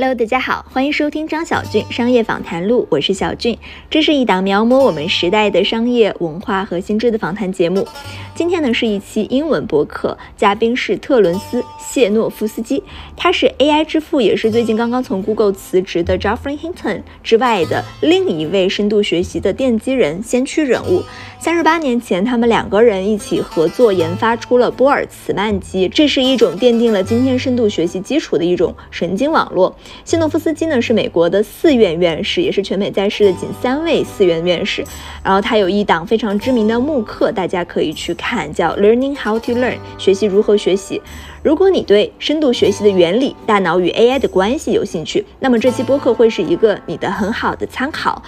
Hello，大家好，欢迎收听张小俊商业访谈录，我是小俊。这是一档描摹我们时代的商业文化和新知的访谈节目。今天呢是一期英文播客，嘉宾是特伦斯·谢诺夫斯基，他是 AI 之父，也是最近刚刚从 Google 辞职的 Geoffrey Hinton 之外的另一位深度学习的奠基人、先驱人物。三十八年前，他们两个人一起合作研发出了波尔茨曼机，这是一种奠定了今天深度学习基础的一种神经网络。谢诺夫斯基呢是美国的四院院士，也是全美在世的仅三位四院院士。然后他有一档非常知名的慕课，大家可以去看，叫 Learning How to Learn，学习如何学习。如果你对深度学习的原理、大脑与 AI 的关系有兴趣，那么这期播客会是一个你的很好的参考。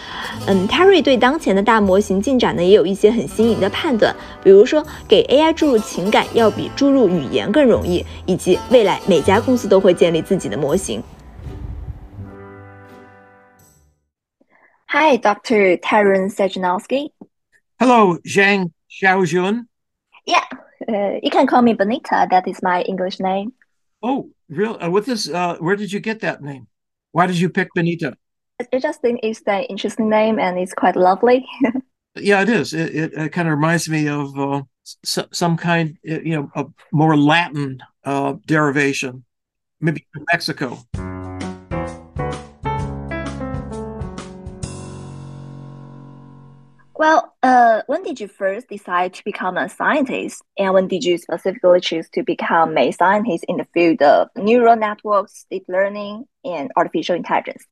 嗯，Terry 对当前的大模型进展呢也有一些很新颖的判断，比如说给 AI 注入情感要比注入语言更容易，以及未来每家公司都会建立自己的模型。Hi, Dr. Terence Sajnowski. Hello, Zhang Xiaojun. Yeah, uh, you can call me Benita. That is my English name. Oh, real? Uh, what is? Uh, where did you get that name? Why did you pick Benita? I just think it's an interesting name and it's quite lovely. yeah, it is. It, it, it, kind of reminds me of uh, some kind, you know, a more Latin uh, derivation, maybe Mexico. Well, uh, when did you first decide to become a scientist? And when did you specifically choose to become a scientist in the field of neural networks, deep learning, and artificial intelligence?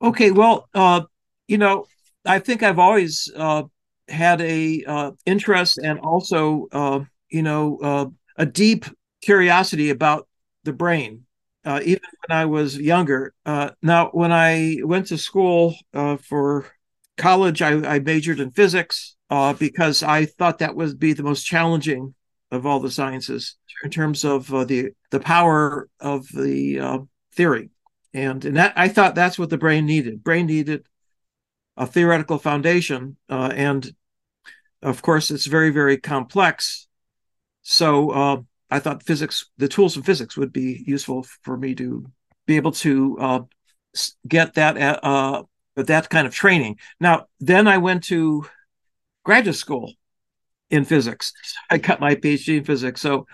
Okay, well, uh, you know, I think I've always uh, had a uh, interest and also, uh, you know, uh, a deep curiosity about the brain. even when I was younger. now, when I went to school for college, I, I majored in physics uh, because I thought that would be the most challenging of all the sciences in terms of uh, the the power of the uh, theory, and and that I thought that's what the brain needed. Brain needed a theoretical foundation, uh, and of course, it's very very complex. So uh, I thought physics, the tools of physics, would be useful for me to be able to uh, get that but that kind of training. Now, then I went to graduate school in physics. I got my PhD in physics. So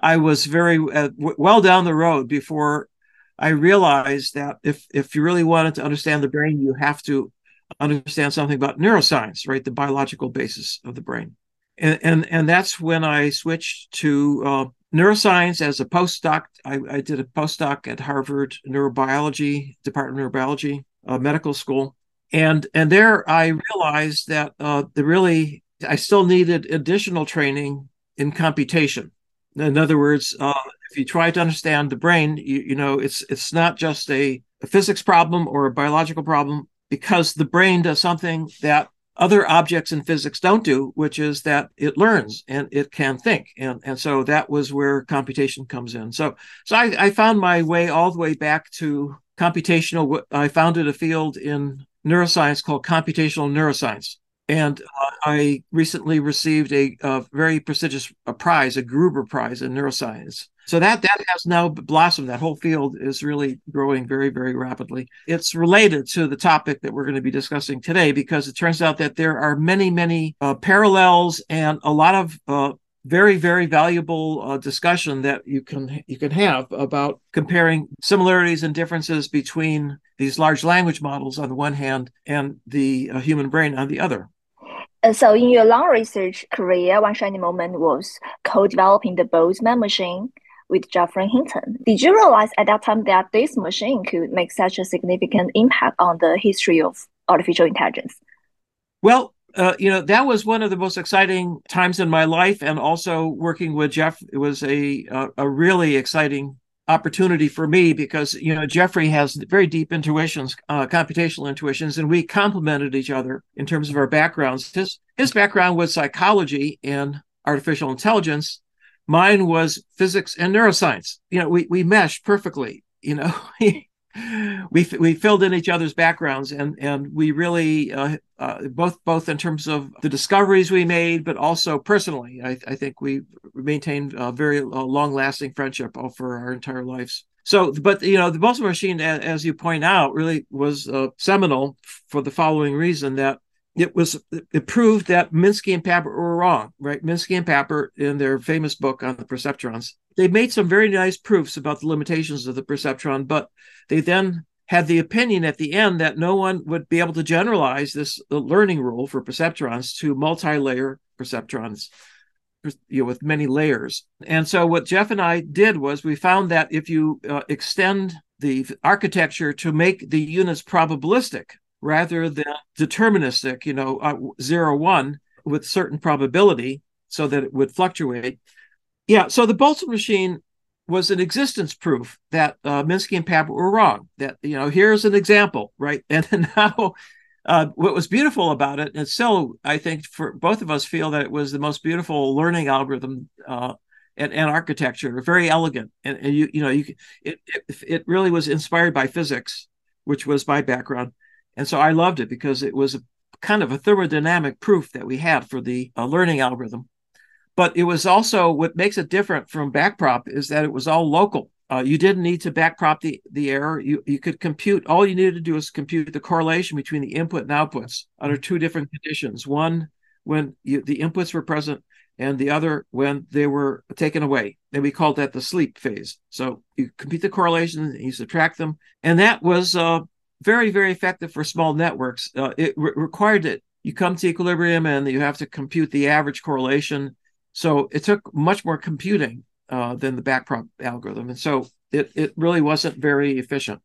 I was very uh, w- well down the road before I realized that if if you really wanted to understand the brain, you have to understand something about neuroscience, right? The biological basis of the brain. And and, and that's when I switched to uh, neuroscience as a postdoc. I, I, did a postdoc at Harvard Neurobiology Department of Neurobiology uh, medical school, and and there I realized that uh, the really I still needed additional training in computation. In other words, uh, if you try to understand the brain, you, you know it's it's not just a, a physics problem or a biological problem because the brain does something that other objects in physics don't do, which is that it learns and it can think. And, and so that was where computation comes in. So, so I, I found my way all the way back to computational. I founded a field in neuroscience called computational neuroscience. And uh, I recently received a, a very prestigious a prize, a Gruber Prize in neuroscience. So that that has now blossomed. That whole field is really growing very, very rapidly. It's related to the topic that we're going to be discussing today because it turns out that there are many, many uh, parallels and a lot of uh, very very valuable uh, discussion that you can you can have about comparing similarities and differences between these large language models on the one hand and the uh, human brain on the other uh, so in your long research career one shiny moment was co-developing the Boltzmann machine with Geoffrey Hinton. Did you realize at that time that this machine could make such a significant impact on the history of artificial intelligence? Well, uh, you know that was one of the most exciting times in my life, and also working with Jeff it was a a, a really exciting opportunity for me because you know Geoffrey has very deep intuitions, uh, computational intuitions, and we complemented each other in terms of our backgrounds. His his background was psychology and artificial intelligence. Mine was physics and neuroscience. You know, we we meshed perfectly. You know, we we filled in each other's backgrounds and and we really uh, uh, both both in terms of the discoveries we made but also personally i, I think we maintained a very uh, long lasting friendship for our entire lives So, but you know, the Boltzmann machine, as you point out, really was uh, seminal for the following reason that it was it proved that Minsky and Papert were wrong, right? Minsky and Papert, in their famous book on the perceptrons, they made some very nice proofs about the limitations of the perceptron, but they then had the opinion at the end that no one would be able to generalize this learning rule for perceptrons to multi-layer perceptrons you know with many layers. And so what jeff and i did was we found that if you uh, extend the architecture to make the units probabilistic rather than deterministic you know uh, zero one with certain probability so that it would fluctuate yeah so the boltzmann machine was an existence proof that uh, Minsky and Papert were wrong. That you know, here's an example, right? And now, uh, what was beautiful about it, and still, I think, for both of us, feel that it was the most beautiful learning algorithm uh, and, and, architecture, very elegant, and, and, you you know, you it, it it really was inspired by physics, which was my background, and so I loved it because it was a kind of a thermodynamic proof that we had for the uh, learning algorithm but it was also what makes it different from backprop is that it was all local. Uh, you didn't need to backprop the, the error. You, you could compute, all you needed to do is compute the correlation between the input and outputs under two different conditions. One, when you, the inputs were present, and the other when they were taken away. And we called that the sleep phase. So you compute the correlations and you subtract them. And that was uh, very, very effective for small networks. Uh, it re- required that you come to equilibrium and you have to compute the average correlation so it took much more computing uh, than the backprop algorithm. And so it, it really wasn't very efficient.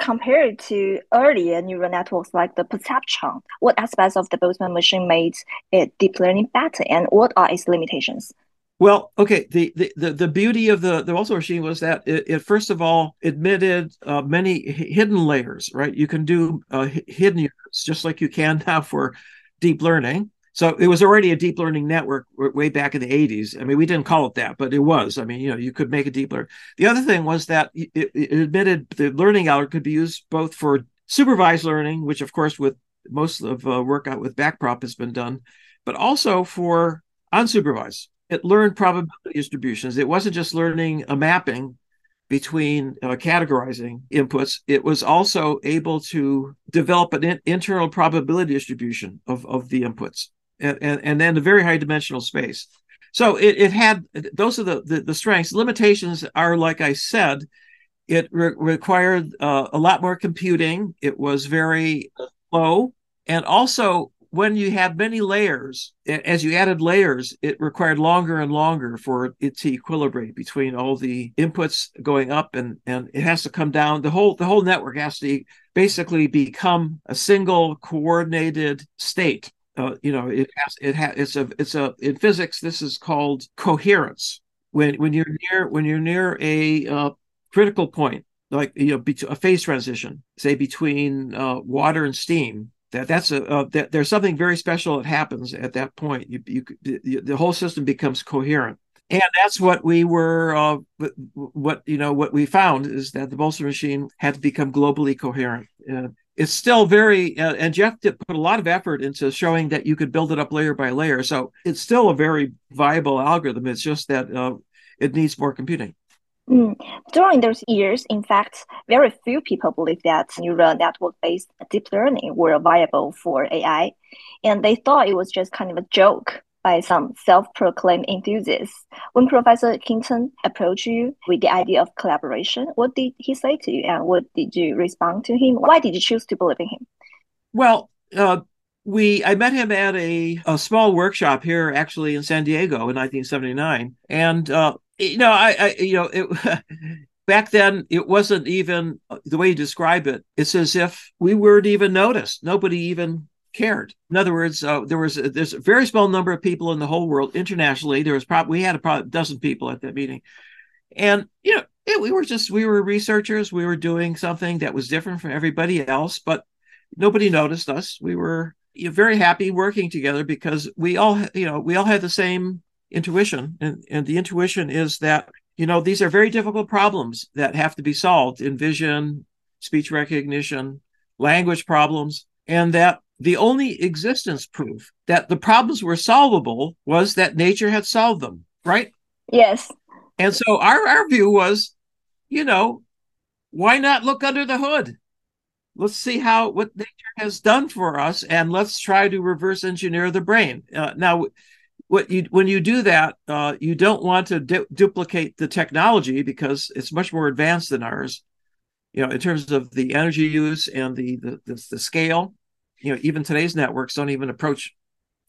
Compared to earlier neural networks like the perceptron, what aspects of the Boltzmann machine made it deep learning better and what are its limitations? Well, okay. The, the, the, the beauty of the, the Boltzmann machine was that it, it first of all admitted uh, many hidden layers, right? You can do uh, hidden units just like you can now for deep learning. So it was already a deep learning network way back in the 80s. I mean, we didn't call it that, but it was. I mean, you know, you could make a deep learn. The other thing was that it, it admitted the learning algorithm could be used both for supervised learning, which of course with most of uh, work out with backprop has been done, but also for unsupervised. It learned probability distributions. It wasn't just learning a mapping between uh, categorizing inputs, it was also able to develop an in- internal probability distribution of, of the inputs and, and, then a very high dimensional space. So it, it had those are the, the, the strengths. Limitations are, like I said, it re- required uh, a lot more computing. It was very slow, and also when you had many layers, as you added layers, it required longer and longer for it to equilibrate between all the inputs going up and and it has to come down. The whole the whole network has to basically become a single coordinated state uh, you know it has it has it's a it's a in physics this is called coherence. When when you're near when you're near a uh, critical point like you know a phase transition say between uh, water and steam that that's a uh, that there's something very special that happens at that point. You, you the, the whole system becomes coherent. And that's what we were uh, what you know what we found is that the Boltzmann machine had to become globally coherent. Uh, it's still very uh, and jeff did put a lot of effort into showing that you could build it up layer by layer. So it's still a very viable algorithm. It's just that uh, it needs more computing. Mm. During those years, in fact, very few people believed that neural network based deep learning were viable for AI, and they thought it was just kind of a joke by some self-proclaimed enthusiasts. When Professor Hinton approached you with the idea of collaboration, what did he say to you, and what did you respond to him? Why did you choose to believe in him? Well, uh, we I met him at a, a small workshop here, actually in San Diego in 1979, and uh, you know, I, I you know it. back then it wasn't even the way you describe it it's as if we weren't even noticed nobody even cared. In other words, uh, there was a, there's a very small number of people in the whole world internationally. There was probably we had a dozen people at that meeting, and you know it, we were just we were researchers. We were doing something that was different from everybody else, but nobody noticed us. We were you know, very happy working together because we all you know we all had the same intuition, and and the intuition is that you know these are very difficult problems that have to be solved in vision, speech recognition, language problems, and that the only existence proof that the problems were solvable was that nature had solved them, right? Yes. And so our, our view was, you know, why not look under the hood? Let's see how what nature has done for us, and let's try to reverse engineer the brain. Uh, now, what you when you do that, uh, you don't want to du- duplicate the technology because it's much more advanced than ours. You know, in terms of the energy use and the the, the, the scale. You know, even today's networks don't even approach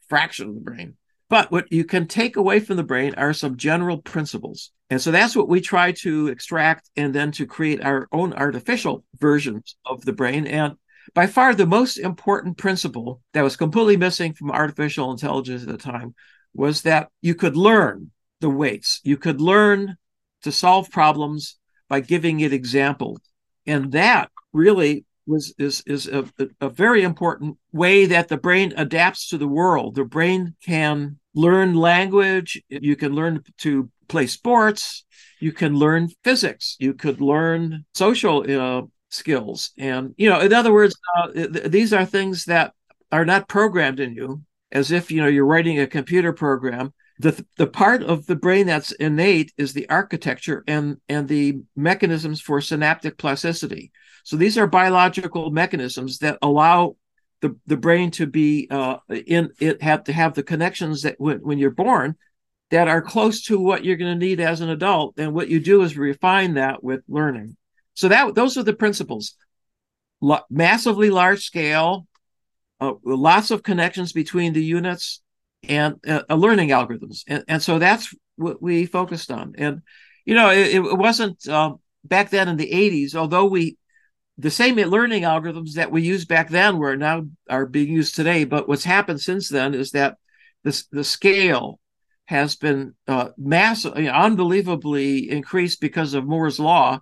fraction of the brain. But what you can take away from the brain are some general principles. And so that's what we try to extract and then to create our own artificial versions of the brain. And by far the most important principle that was completely missing from artificial intelligence at the time was that you could learn the weights. You could learn to solve problems by giving it examples. And that really was is is a, a very important way that the brain adapts to the world. The brain can learn language. You can learn to play sports. You can learn physics. You could learn social uh, skills. And you know, in other words, uh, th- these are things that are not programmed in you, as if you know you're writing a computer program. The, the part of the brain that's innate is the architecture and and the mechanisms for synaptic plasticity so these are biological mechanisms that allow the, the brain to be uh, in it have to have the connections that when, when you're born that are close to what you're going to need as an adult. And what you do is refine that with learning. So that those are the principles. L- massively large scale, uh, lots of connections between the units, and uh, learning algorithms. And, and so that's what we focused on. And you know, it, it wasn't uh, back then in the 80s, although we the same learning algorithms that we used back then were now are being used today. But what's happened since then is that the, the scale has been uh, massive, unbelievably increased because of Moore's law.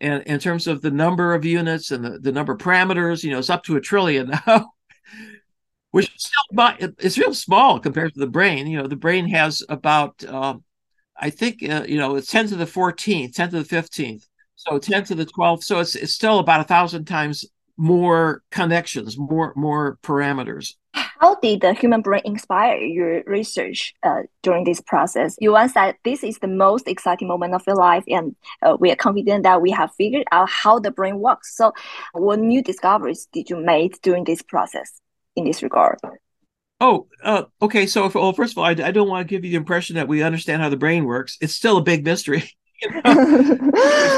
And in terms of the number of units and the, the number of parameters, you know, it's up to a trillion now, which is still it's real small compared to the brain. You know, the brain has about, uh, I think, uh, you know, it's 10 to the 14th, 10 to the 15th so 10 to the 12th. So it's, it's still about a thousand times more connections, more more parameters. How did the human brain inspire your research uh, during this process? You once said this is the most exciting moment of your life, and uh, we are confident that we have figured out how the brain works. So, what new discoveries did you make during this process in this regard? Oh, uh, okay. So, well, first of all, I, I don't want to give you the impression that we understand how the brain works. It's still a big mystery. there's,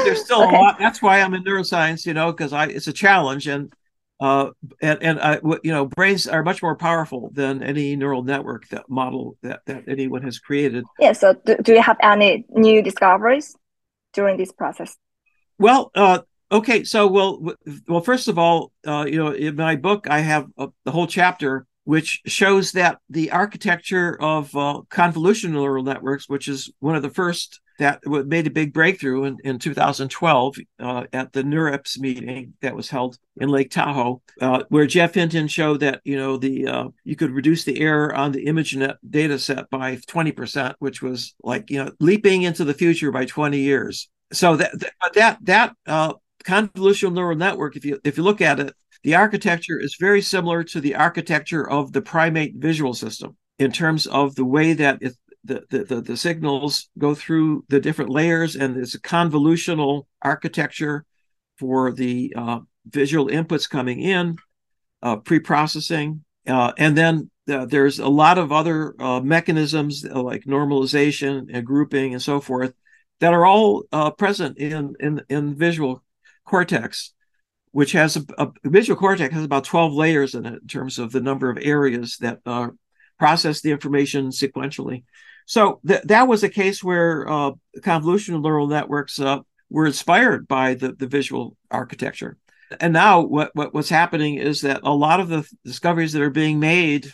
there's, still okay. a lot. That's why I'm in neuroscience, you know, because I it's a challenge, and uh, and and I, you know, brains are much more powerful than any neural network that model that that anyone has created. Yeah. So, do, do you have any new discoveries during this process? Well, uh, okay. So, well, well, first of all, uh, you know, in my book, I have a, the whole chapter which shows that the architecture of uh, convolutional neural networks, which is one of the first that made a big breakthrough in, in 2012 uh, at the NeurIPS meeting that was held in Lake Tahoe, uh, where Jeff Hinton showed that you know the uh, you could reduce the error on the ImageNet data set by 20%, which was like you know leaping into the future by 20 years. So that that that, uh, convolutional neural network, if you if you look at it, the architecture is very similar to the architecture of the primate visual system in terms of the way that it, the, the, the, signals go through the different layers and there's a convolutional architecture for the uh, visual inputs coming in, uh, pre-processing, uh, and then uh, there's a lot of other uh, mechanisms uh, like normalization and grouping and so forth that are all present in, in in visual cortex, which has a, a, visual cortex has about 12 layers in it in terms of the number of areas that process the information sequentially. So th- that was a case where uh, convolutional neural networks uh, were inspired by the, the visual architecture. And now what, what what's happening is that a lot of the discoveries that are being made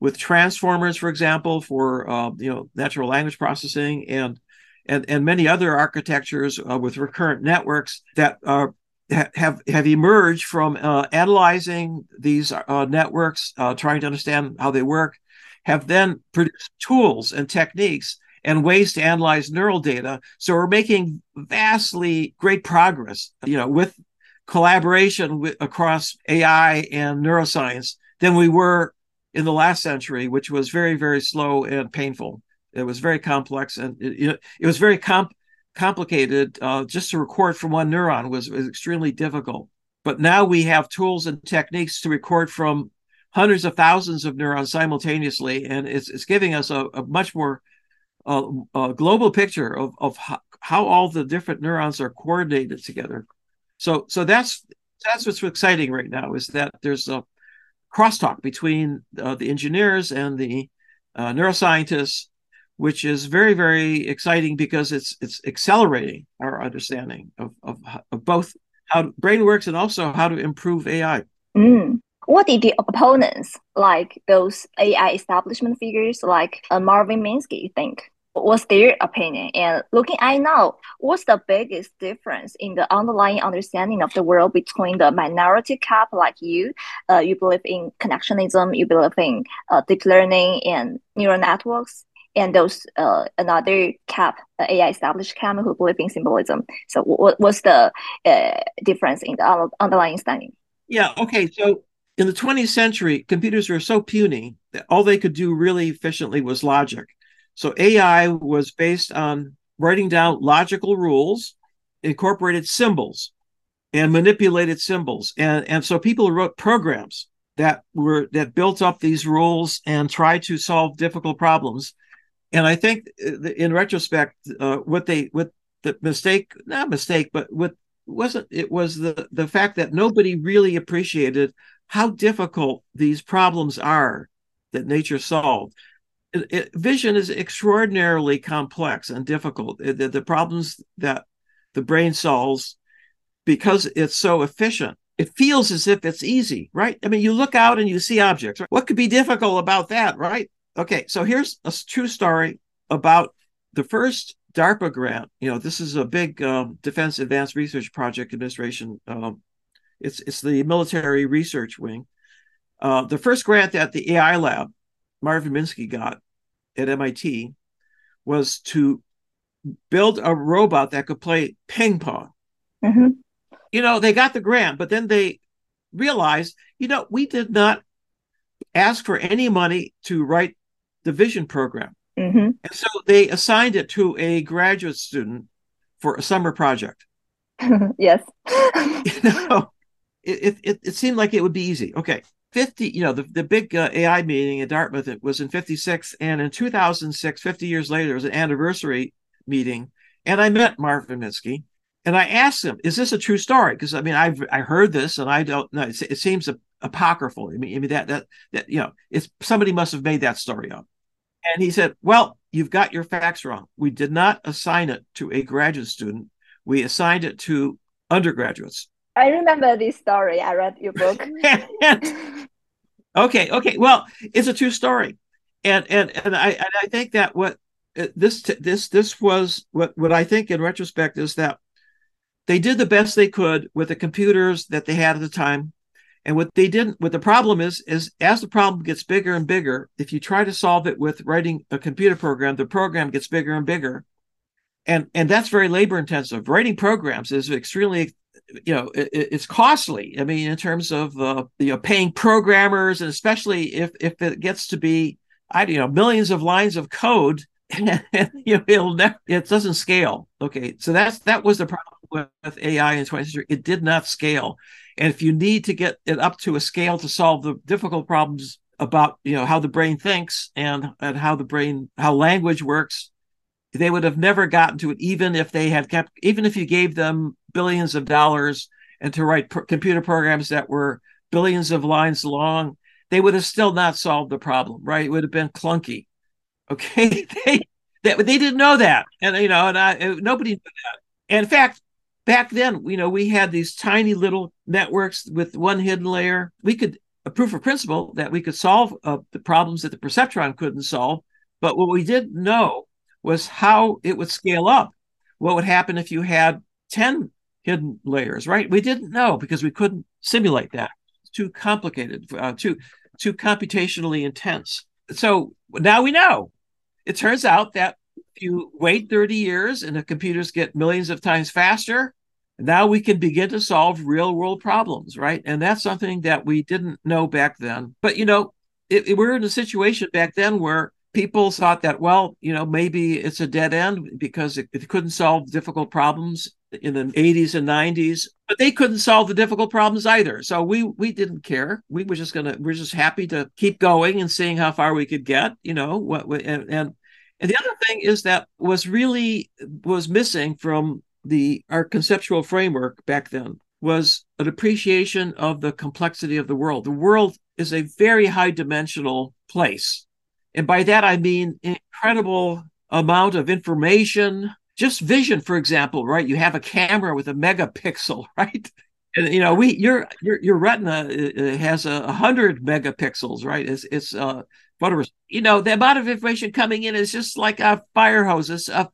with transformers, for example, for uh, you know natural language processing and and and many other architectures uh, with recurrent networks that are have have emerged from uh, analyzing these uh, networks, uh, trying to understand how they work, have then produced tools and techniques and ways to analyze neural data. So we're making vastly great progress, you know, with collaboration with, across AI and neuroscience than we were in the last century, which was very, very slow and painful. It was very complex and it, it was very comp complicated. Uh, just to record from one neuron was, was extremely difficult. But now we have tools and techniques to record from hundreds of thousands of neurons simultaneously, and it's it's giving us a, a much more uh, a global picture of of how, how all the different neurons are coordinated together. So so that's that's what's exciting right now is that there's a crosstalk between uh, the engineers and the uh, neuroscientists, which is very very exciting because it's it's accelerating our understanding of of, of both how brain works and also how to improve AI. Mm. What did the opponents, like those AI establishment figures like uh, Marvin Minsky, think? What's their opinion? And looking at now, what's the biggest difference in the underlying understanding of the world between the minority cap like you, uh, you believe in connectionism, you believe in uh, deep learning and neural networks, and those uh, another cap, the AI established camp who believe in symbolism. So what, what's the uh, difference in the underlying understanding? Yeah. Okay. So in the 20th century, computers were so puny that all they could do really efficiently was logic. So AI was based on writing down logical rules, incorporated symbols, and manipulated symbols. And, and so people wrote programs that were that built up these rules and tried to solve difficult problems. And I think uh, in retrospect, uh, what they what the mistake, not mistake, but what wasn't it was the the fact that nobody really appreciated how difficult these problems are that nature solved it, it, vision is extraordinarily complex and difficult. The, the problems that the brain solves because it's so efficient it feels as if it's easy, right? I mean, you look out and you see objects. Right? What could be difficult about that, right? Okay, so here's a true story about the first DARPA grant. You know, this is a big um, Defense Advanced Research Project Administration. Um, it's it's the military research wing. Uh, the first grant that the AI lab Marvin Minsky got at MIT was to build a robot that could play ping pong. Mm-hmm. You know, they got the grant, but then they realized, you know, we did not ask for any money to write the vision program. Mm-hmm. And so they assigned it to a graduate student for a summer project. yes. you know, it, it, it seemed like it would be easy. Okay. 50, you know, the, the big uh, AI meeting at Dartmouth it was in 56. And in 2006, 50 years later, it was an anniversary meeting. And I met Marvin Minsky and I asked him, is this a true story? Because I mean, I've I heard this and I don't know. It, it seems apocryphal. I mean, I mean that, that, that, you know, it's somebody must have made that story up. And he said, well, you've got your facts wrong. We did not assign it to a graduate student. We assigned it to undergraduates. I remember this story. I read your book. okay, okay. Well, it's a true story, and and and I and I think that what uh, this this this was what what I think in retrospect is that they did the best they could with the computers that they had at the time. And what they didn't, what the problem is, is as the problem gets bigger and bigger, if you try to solve it with writing a computer program, the program gets bigger and bigger. And, and that's very labor intensive. Writing programs is extremely you know it, it's costly. I mean in terms of uh, you know paying programmers and especially if if it gets to be i you know millions of lines of code you know it'll it doesn't scale. Okay so that's that was the problem with, with ai in 20th century. It did not scale. And if you need to get it up to a scale to solve the difficult problems about you know how the brain thinks and and how the brain how language works they would have never gotten to it even if they had kept even if you gave them billions of dollars and to write computer programs that were billions of lines long they would have still not solved the problem right? It would have been clunky. Okay? They they, they didn't know that. And you know and I, nobody knew that. And in fact back then you know we had these tiny little networks with one hidden layer. We could a proof of principle that we could solve uh, the problems that the perceptron couldn't solve. But what we didn't know was how it would scale up. What would happen if you had 10 hidden layers, right? We didn't know because we couldn't simulate that. It's too complicated, uh, too, too computationally intense. So now we know. It turns out that if you wait 30 years and the computers get millions of times faster, now we can begin to solve real world problems, right? And that's something that we didn't know back then. But, you know, it, it, we're in a situation back then where people thought that, well, you know, maybe it's a dead end because it, it couldn't solve difficult problems in the 80s and 90s, but they couldn't solve the difficult problems either. So we we didn't care. We were just gonna we're just happy to keep going and seeing how far we could get. You know what? And and, and the other thing is that was really was missing from the our conceptual framework back then was an appreciation of the complexity of the world. The world is a very high dimensional place. And by that, I mean incredible amount of information, just vision, for example, right? You have a camera with a megapixel, right? And you know, we your your your retina uh, uh, has a hundred megapixels, right? It's it's uh. You know, the amount of information coming in is just like a fire hose. It's a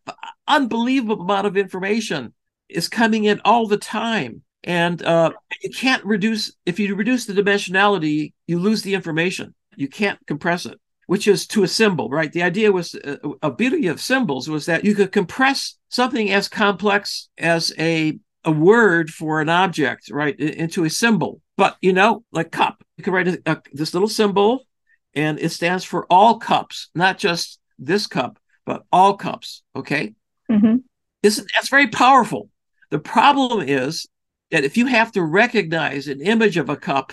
unbelievable amount of information is coming in all the time and uh, you can't reduce if you reduce the dimensionality you lose the information you can't compress it which is to a symbol right? The idea was uh, a beauty of symbols was that you could compress something as complex as a a word for an object right into a symbol. But you know like cup you can write a, a, this little symbol and it stands for all cups not just this cup but all cups okay? Mm-hmm. that's very powerful. The problem is that if you have to recognize an image of a cup,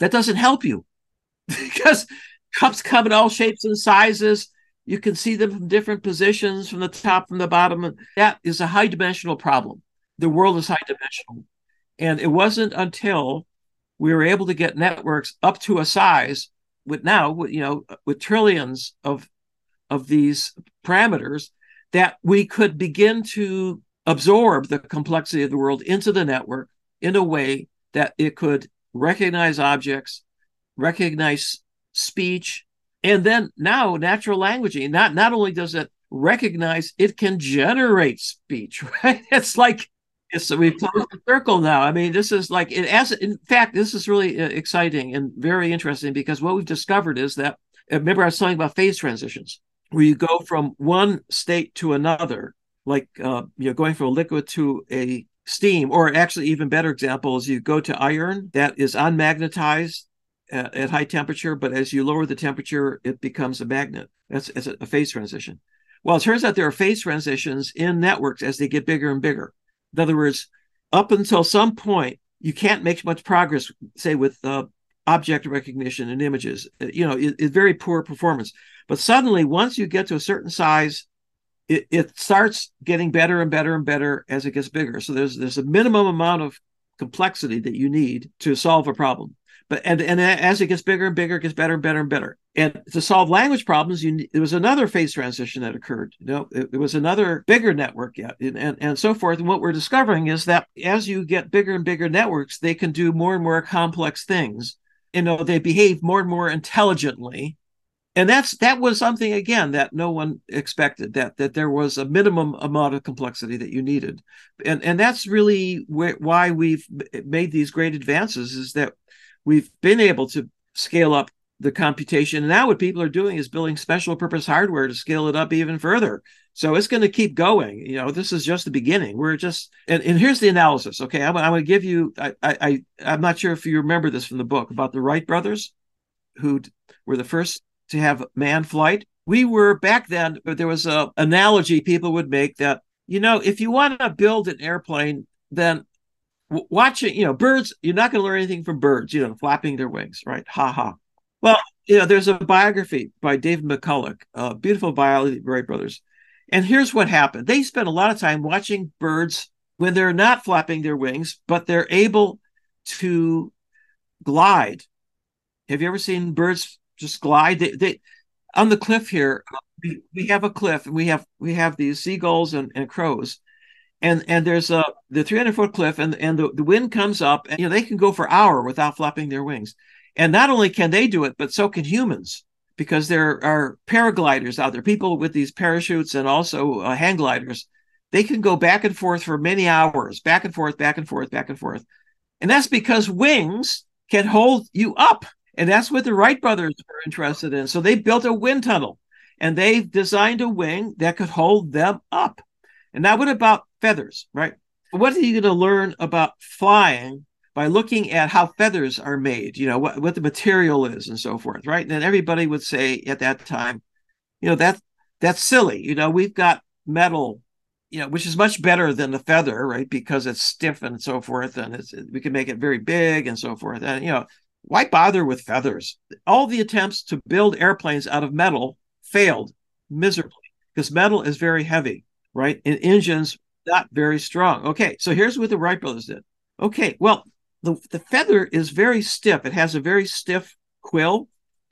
that doesn't help you. Because cups come in all shapes and sizes. You can see them from different positions, from the top, from the bottom. That is a high dimensional problem. The world is high dimensional. And it wasn't until we were able to get networks up to a size with now, you know, with trillions of of these parameters that we could begin to absorb the complexity of the world into the network in a way that it could recognize objects, recognize speech, and then now natural languaging. Not not only does it recognize, it can generate speech. Right? It's like it's we've closed the circle now. I mean, this is like it as in fact, this is really uh, exciting and very interesting because what we've discovered is that remember I was talking about phase transitions where you go from one state to another like uh, you know going from a liquid to a steam or actually even better example is you go to iron that is unmagnetized at, at high temperature but as you lower the temperature it becomes a magnet. That's, that's a phase transition. Well it turns out there are phase transitions in networks as they get bigger and bigger. In other words up until some point you can't make much progress say with uh, object recognition and images. You know it's it very poor performance. But suddenly once you get to a certain size it, it starts getting better and better and better as it gets bigger. So there's there's a minimum amount of complexity that you need to solve a problem. But and and as it gets bigger and bigger, it gets better and better and better. And to solve language problems, you there was another phase transition that occurred. You know, it, it was another bigger network yet, and, and and so forth. And what we're discovering is that as you get bigger and bigger networks, they can do more and more complex things. You know, they behave more and more intelligently and that's that was something again that no one expected that that there was a minimum amount of complexity that you needed and and that's really wh- why we've made these great advances is that we've been able to scale up the computation. And now what people are doing is building special purpose hardware to scale it up even further. So it's going to keep going. You know this is just the beginning. We're just and, and here's the analysis okay? I'm, I'm going to give you I, I i'm not sure if you remember this from the book about the wright brothers who were the first to have manned flight. We were back then, but there was a analogy people would make that, you know, if you want to build an airplane, then watching, you know, birds, you're not going to learn anything from birds, you know, flapping their wings, right? Ha ha. Well, you know, there's a biography by David McCullough, a beautiful Wright brothers. And here's what happened. They spent a lot of time watching birds when they're not flapping their wings, but they're able to glide. Have you ever seen birds just glide. They, they on the cliff here. We, we have a cliff, and we have we have these seagulls and, and crows, and and there's a the 300 foot cliff, and and the, the wind comes up, and you know they can go for hour without flapping their wings, and not only can they do it, but so can humans because there are paragliders out there, people with these parachutes and also uh, hang gliders. They can go back and forth for many hours, back and forth, back and forth, back and forth. And that's because wings can hold you up. And that's what the Wright brothers were interested in. So they built a wind tunnel and they designed a wing that could hold them up. And now, what about feathers, right? What are you going to learn about flying by looking at how feathers are made, you know, what, what the material is and so forth, right? And everybody would say at that time, you know that that's silly. You know, we've got metal, you know, which is much better than the feather, right? Because it's stiff and so forth, and it's we can make it very big and so forth. And you know, why bother with feathers? All the attempts to build airplanes out of metal failed miserably because metal is very heavy, right? And engines not very strong. Okay, so here's what the Wright brothers did. Okay, well, the, the feather is very stiff. It has a very stiff quill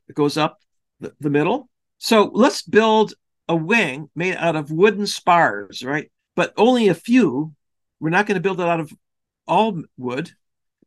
that goes up the, the middle. So let's build a wing made out of wooden spars, right? But only a few. We're not going to build it out of all wood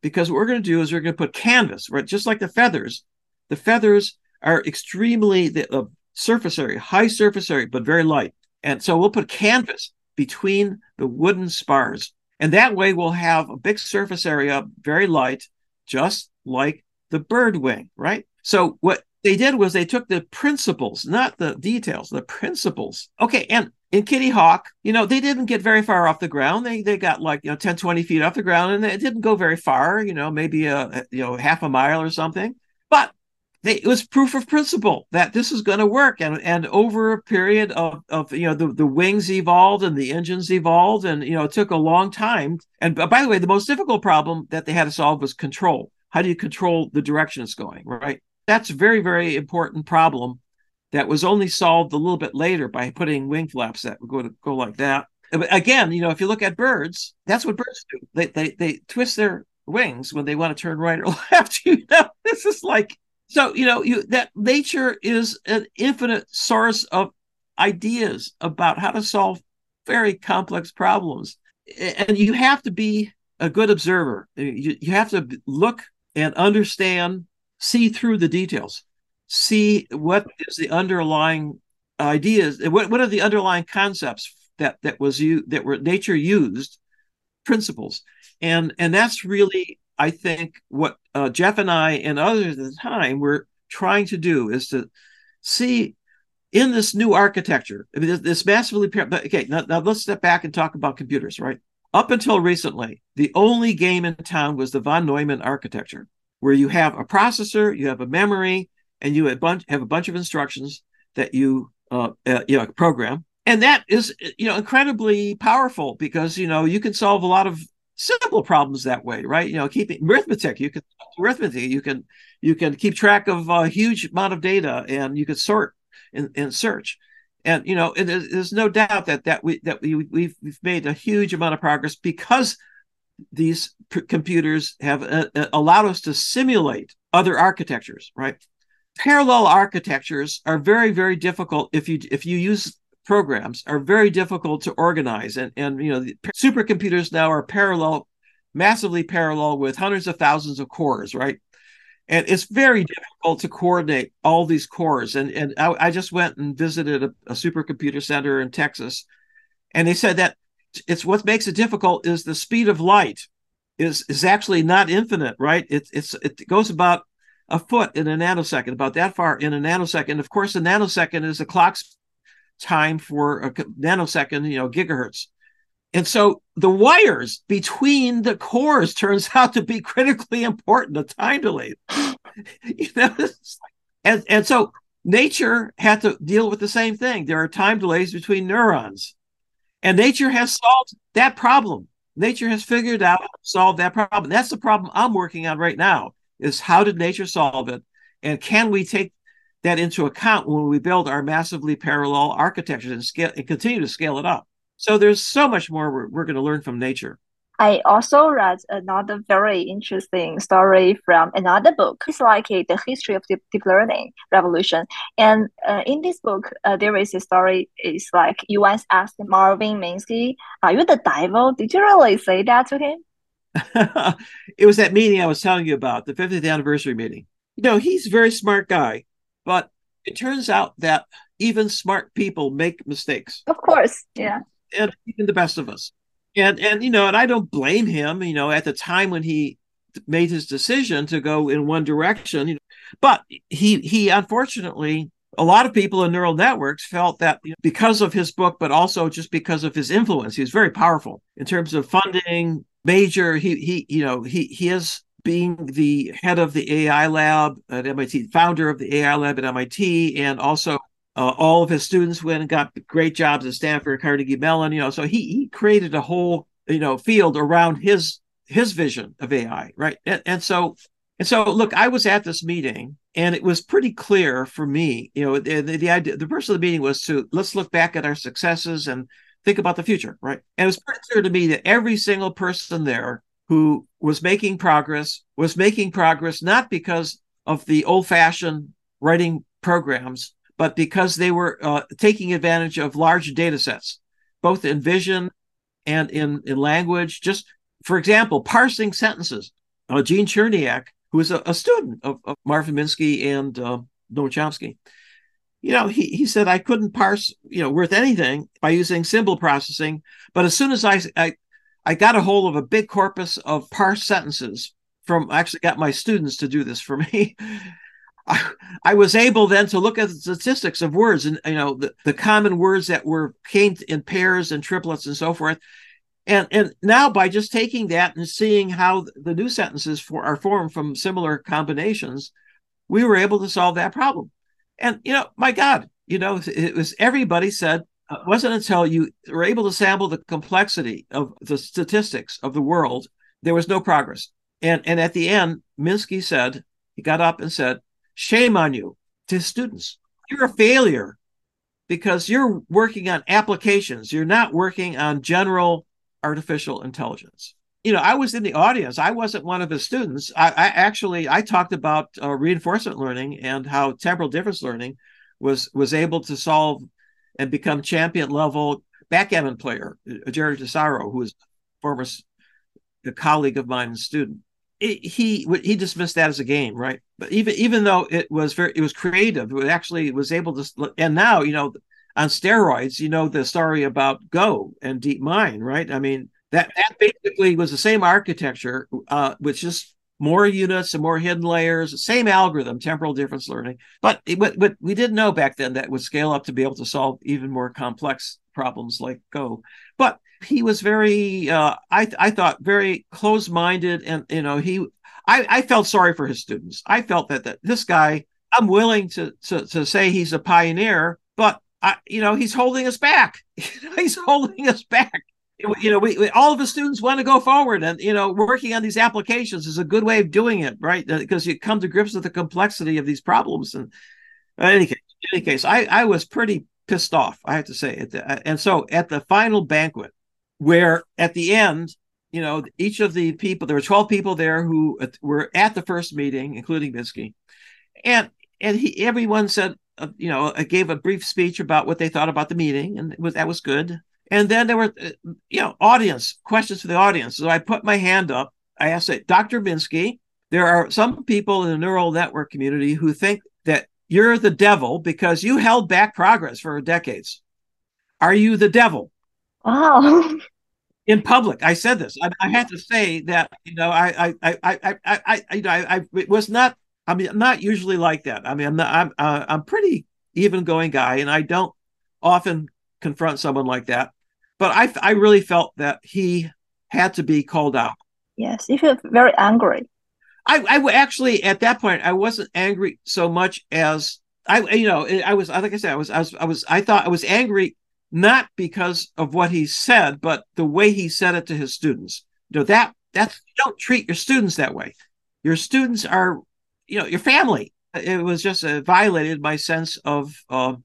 because what we're going to do is we're going to put canvas, right? Just like the feathers. The feathers are extremely the surface area, high surface area, but very light. And so we'll put canvas between the wooden spars. And that way we'll have a big surface area, very light, just like the bird wing, right? So what they did was they took the principles, not the details, the principles. Okay, and in Kitty Hawk, you know, they didn't get very far off the ground. They they got like, you know, 10, 20 feet off the ground and it didn't go very far, you know, maybe a, you know, half a mile or something. But they, it was proof of principle that this is going to work. And, and over a period of, of, you know, the, the wings evolved and the engines evolved. And, you know, it took a long time. And by the way, the most difficult problem that they had to solve was control. How do you control the direction it's going, right? That's a very, very important problem that was only solved a little bit later by putting wing flaps that would go to go like that. Again, you know, if you look at birds, that's what birds do. They they they twist their wings when they want to turn right or left. You know, this is like so, you know, you that nature is an infinite source of ideas about how to solve very complex problems. And you have to be a good observer. You, you have to look and understand, see through the details, see what is the underlying ideas, what, what are the underlying concepts that that was you that were nature used, principles. And and that's really I think what uh, Jeff and I and others at the time were trying to do is to see in this new architecture, I mean, this, this massively, okay, now, now let's step back and talk about computers, right? Up until recently, the only game in town was the von Neumann architecture, where you have a processor, you have a memory, and you have a bunch, have a bunch of instructions that you, uh, uh, you know, program. And that is, you know, incredibly powerful because, you know, you can solve a lot of simple problems that way, right? You know, keeping arithmetic, you can arithmetic, you can you can keep track of a huge amount of data, and you can sort and, and search. And you know, there's, there's, no doubt that that we that we we've, we've made a huge amount of progress because these p- computers have uh, uh, allowed us to simulate other architectures, right? Parallel architectures are very very difficult if you if you use programs are very difficult to organize. And and you know the supercomputers now are parallel massively parallel with hundreds of thousands of cores right? And it's very difficult to coordinate all these cores. And and i, I just went and visited a, a supercomputer center in texas and they said that it's what makes it difficult is the speed of light is is actually not infinite right? It, it's it goes about a foot in a nanosecond about that far in a nanosecond. Of course a nanosecond is a clock time for a nanosecond, you know, gigahertz. And so the wires between the cores turns out to be critically important, the time delay. you know, and, and so nature had to deal with the same thing. There are time delays between neurons. And nature has solved that problem. Nature has figured out solve that problem. That's the problem I'm working on right now is how did nature solve it? And can we take that into account when we build our massively parallel architectures and scale and continue to scale it up. So there's so much more we're, we're going to learn from nature. I also read another very interesting story from another book. It's like a, the history of deep, deep learning revolution. And uh, in this book, uh, there is a story. It's like you once asked Marvin Minsky, "Are you the devil?" Did you really say that to him? it was that meeting I was telling you about, the 50th anniversary meeting. You know, he's a very smart guy. But it turns out that even smart people make mistakes. Of course, yeah. And even the best of us. And and you know, and I don't blame him, you know, at the time when he made his decision to go in one direction, you know, but he he unfortunately a lot of people in neural networks felt that because of his book, but also just because of his influence, he was very powerful in terms of funding major. He he you know he he is being the head of the AI lab at MIT, founder of the AI lab at MIT, and also uh, all of his students went and got great jobs at Stanford, Carnegie Mellon. You know, so he he created a whole you know field around his his vision of AI, right? And, and so and so look, I was at this meeting and it was pretty clear for me, you know, the, the, the idea the purpose of the meeting was to let's look back at our successes and think about the future, right? And it was pretty clear to me that every single person there who was making progress was making progress not because of the old-fashioned writing programs but because they were uh, taking advantage of large data sets, both in vision and in, in language. Just for example, parsing sentences. Uh, Gene Charniak, who is a, a student of, of, Marvin Minsky and uh, Noam Chomsky, you know, he, he said I couldn't parse, you know, worth anything by using symbol processing. But as soon as I, I, I got a hold of a big corpus of parsed sentences from, I actually got my students to do this for me. I, I was able then to look at the statistics of words and you know the, the common words that were came in pairs and triplets and so forth and and now by just taking that and seeing how the new sentences for are formed from similar combinations we were able to solve that problem and you know my god you know it was everybody said it wasn't until you were able to sample the complexity of the statistics of the world there was no progress and and at the end minsky said he got up and said Shame on you to students. You're a failure because you're working on applications. You're not working on general artificial intelligence. You know, I was in the audience. I wasn't one of his students. I, I actually I talked about uh, reinforcement learning and how temporal difference learning was was able to solve and become champion level backgammon player, uh, Gerry Tesauro, who was former a colleague of mine and student it, he he dismissed that as a game, right? But even even though it was very it was creative, it actually was able to. And now you know, on steroids, you know the story about Go and Deep Mind, right? I mean that that basically was the same architecture, uh, just more units and more hidden layers, same algorithm, temporal difference learning. But but, but we didn't know back then that would scale up to be able to solve even more complex problems like Go. But he was very uh, I I thought very close minded and you know he I, I felt sorry for his students. I felt that, that this guy I'm willing to, to to say he's a pioneer, but I you know he's holding us back. he's holding us back. You know, we, we, all of the students want to go forward, and you know, working on these applications is a good way of doing it, right? Because you come to grips with the complexity of these problems. And in any case, in any case, I I was pretty pissed off, I have to say. And so at the final banquet, where at the end, you know, each of the people, there were 12 people there who were at the first meeting, including Minsky. And and he everyone said, uh, you know, uh, gave a brief speech about what they thought about the meeting, and was, that was good. And then there were, uh, you know, audience questions for the audience. So I put my hand up. I asked it, Dr. Minsky, there are some people in the neural network community who think that you're the devil because you held back progress for decades. Are you the devil? Wow. In public, I said this. I, I had to say that you know I I I I I, I you know I, I it was not. I mean, I'm not usually like that. I mean, I'm not, I'm uh, I'm pretty even going guy, and I don't often confront someone like that. But I I really felt that he had to be called out. Yes, you feel very angry. I, I actually at that point I wasn't angry so much as I you know I was like I said I was I was I was I thought I was angry not because of what he said, but the way he said it to his students. You know, that that's you don't treat your students that way. Your students are, you know, your family. It was just uh, violated my sense of, uh,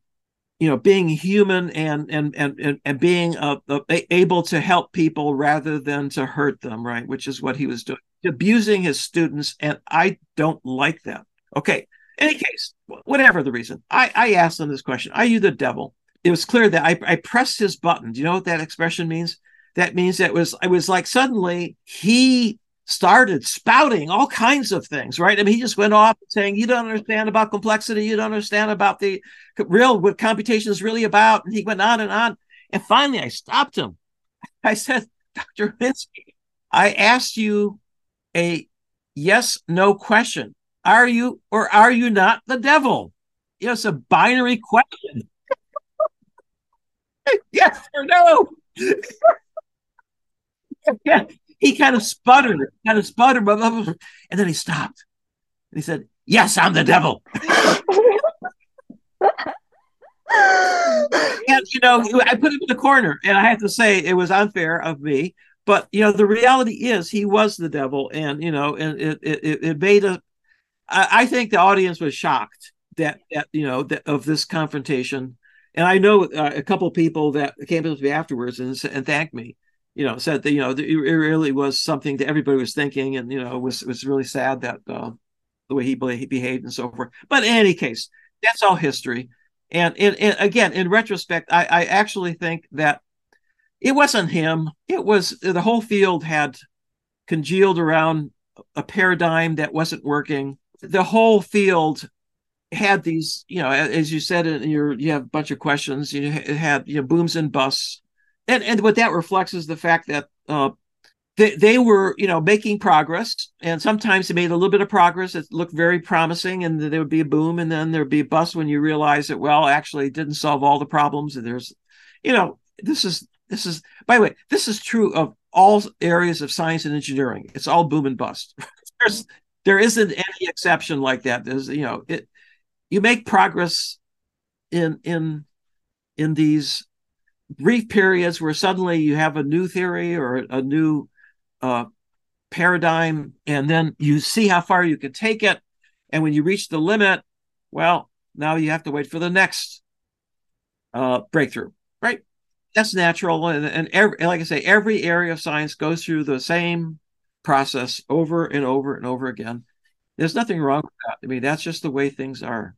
you know, being human and and and and, being uh, uh, able to help people rather than to hurt them, right? Which is what he was doing, abusing his students, and I don't like that. Okay. Any case, whatever the reason, I I asked them this question: Are you the devil? it was clear that I, I pressed his button. Do you know what that expression means? That means that it was it was like suddenly he started spouting all kinds of things, right? I mean, he just went off saying, "You don't understand about complexity. You don't understand about the real what computation is really about." And he went on and on. And finally, I stopped him. I said, "Dr. Minsky, I asked you a yes/no question. Are you or are you not the devil?" You know, it's a binary question. yes or no. yeah, he kind of sputtered, kind of sputtered, blah, blah, blah, and then he stopped. And he said, "Yes, I'm the devil." and you know, I put him in the corner, and I have to say it was unfair of me. But you know, the reality is he was the devil, and you know, and it it, it made a. I, think the audience was shocked that that you know that of this confrontation, and I know uh, a couple people that came up to me afterwards and and thanked me. You know, said that you know it really was something that everybody was thinking, and you know, it was was really sad that uh, the way he behaved and so forth. But in any case, that's all history. And, in, again, in retrospect, I, I actually think that it wasn't him. It was the whole field had congealed around a paradigm that wasn't working. The whole field had these, you know, as you said, in your you have a bunch of questions. You had you know booms and busts, and and what that reflects is the fact that uh, they, they were you know making progress and sometimes they made a little bit of progress that looked very promising and there would be a boom and then there'd be a bust when you realize that well actually it didn't solve all the problems and there's you know this is this is by the way this is true of all areas of science and engineering. It's all boom and bust. There's there isn't any exception like that. There's you know it you make progress in in in these brief periods where suddenly you have a new theory or a new uh, paradigm, and then you see how far you can take it. And when you reach the limit, well, now you have to wait for the next uh, breakthrough, right? That's natural, and, and every, like I say, every area of science goes through the same process over and over and over again. There's nothing wrong with that. I mean, that's just the way things are.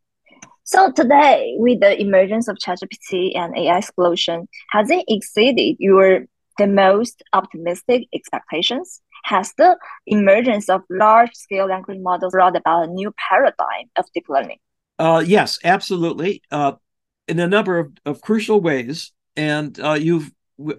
So today, with the emergence of ChatGPT and AI explosion, has it exceeded your the most optimistic expectations? Has the emergence of large scale language models brought about a new paradigm of deep learning? Uh, yes, absolutely. Uh, in a number of, of crucial ways. And uh, you've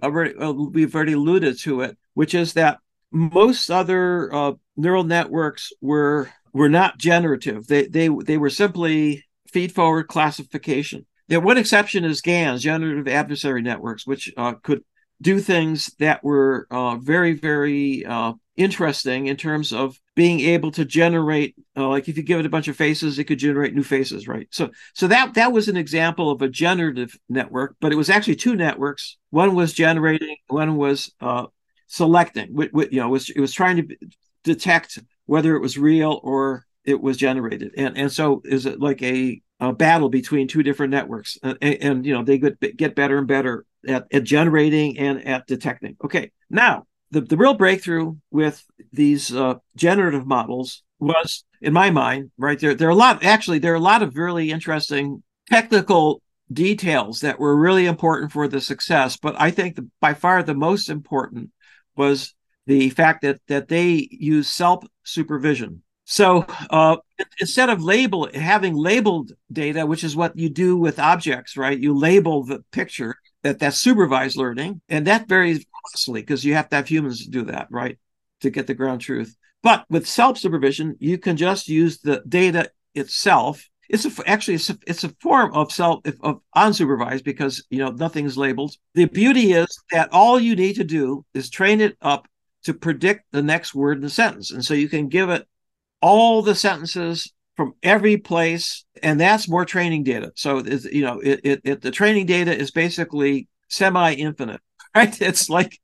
already, uh, we've already alluded to it, which is that most other uh, neural networks were were not generative. They they they were simply feed forward classification. The one exception is GANs, generative adversary networks, which uh, could do things that were uh, very, very uh, interesting in terms of being able to generate uh, like if you give it a bunch of faces it could generate new faces right so so that that was an example of a generative network but it was actually two networks one was generating one was uh, selecting you know was it was trying to detect whether it was real or it was generated and and so is it like a, a battle between two different networks and, and you know they get get better and better at, at generating and at detecting. Okay, now the, the real breakthrough with these uh, generative models was, in my mind, right there. There are a lot. Actually, there are a lot of really interesting technical details that were really important for the success. But I think the, by far the most important was the fact that that they use self supervision. So uh, instead of label having labeled data, which is what you do with objects, right? You label the picture that that's supervised learning, and that varies costly because you have to have humans to do that, right, to get the ground truth. But with self supervision, you can just use the data itself. It's a, actually it's a, it's a form of self of unsupervised because you know nothing's labeled. The beauty is that all you need to do is train it up to predict the next word in the sentence, and so you can give it all the sentences from every place, and that's more training data. So it's, you know, it, it, it the training data is basically semi-infinite, right? It's like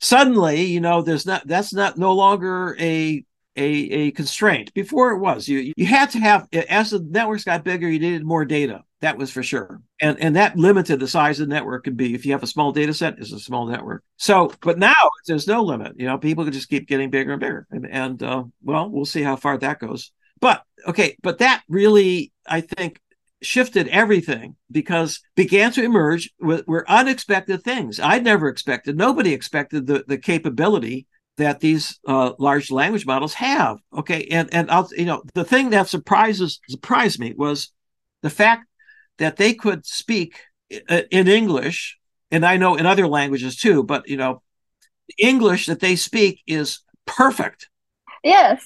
suddenly, you know, there's not that's not no longer a a, a constraint. Before it was, you you had to have as the networks got bigger, you needed more data. That was for sure, and and that limited the size of the network could be. If you have a small data set, it's a small network. So, but now there's no limit. You know, people can just keep getting bigger and bigger, and and uh, well, we'll see how far that goes. But okay, but that really, I think, shifted everything because began to emerge were unexpected things. I'd never expected, nobody expected the, the capability that these uh, large language models have. Okay, and and I'll you know the thing that surprises surprised me was the fact that they could speak in English, and I know in other languages too, but you know, English that they speak is perfect. Yes,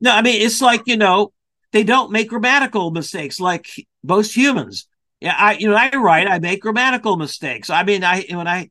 no, I mean it's like you know they don't make grammatical mistakes like most humans. Yeah, I you know I write, I make grammatical mistakes. I mean, I when I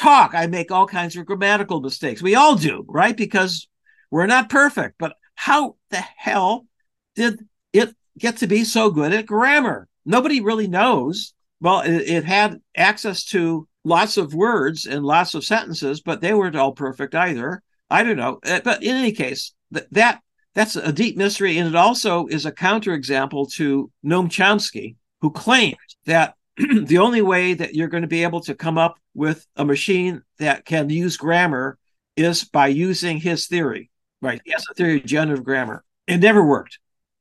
talk, I make all kinds of grammatical mistakes. We all do, right? Because we're not perfect. But how the hell did it get to be so good at grammar? Nobody really knows. well, it, it had access to lots of words and lots of sentences, but they weren't all perfect either. I don't know. Uh, but in any case, that, that that's a deep mystery. And it also is a counterexample to Noam Chomsky, who claimed that the only way that you're going to be able to come up with a machine that can use grammar is by using his theory. Right. He has a theory of generative grammar. It never worked.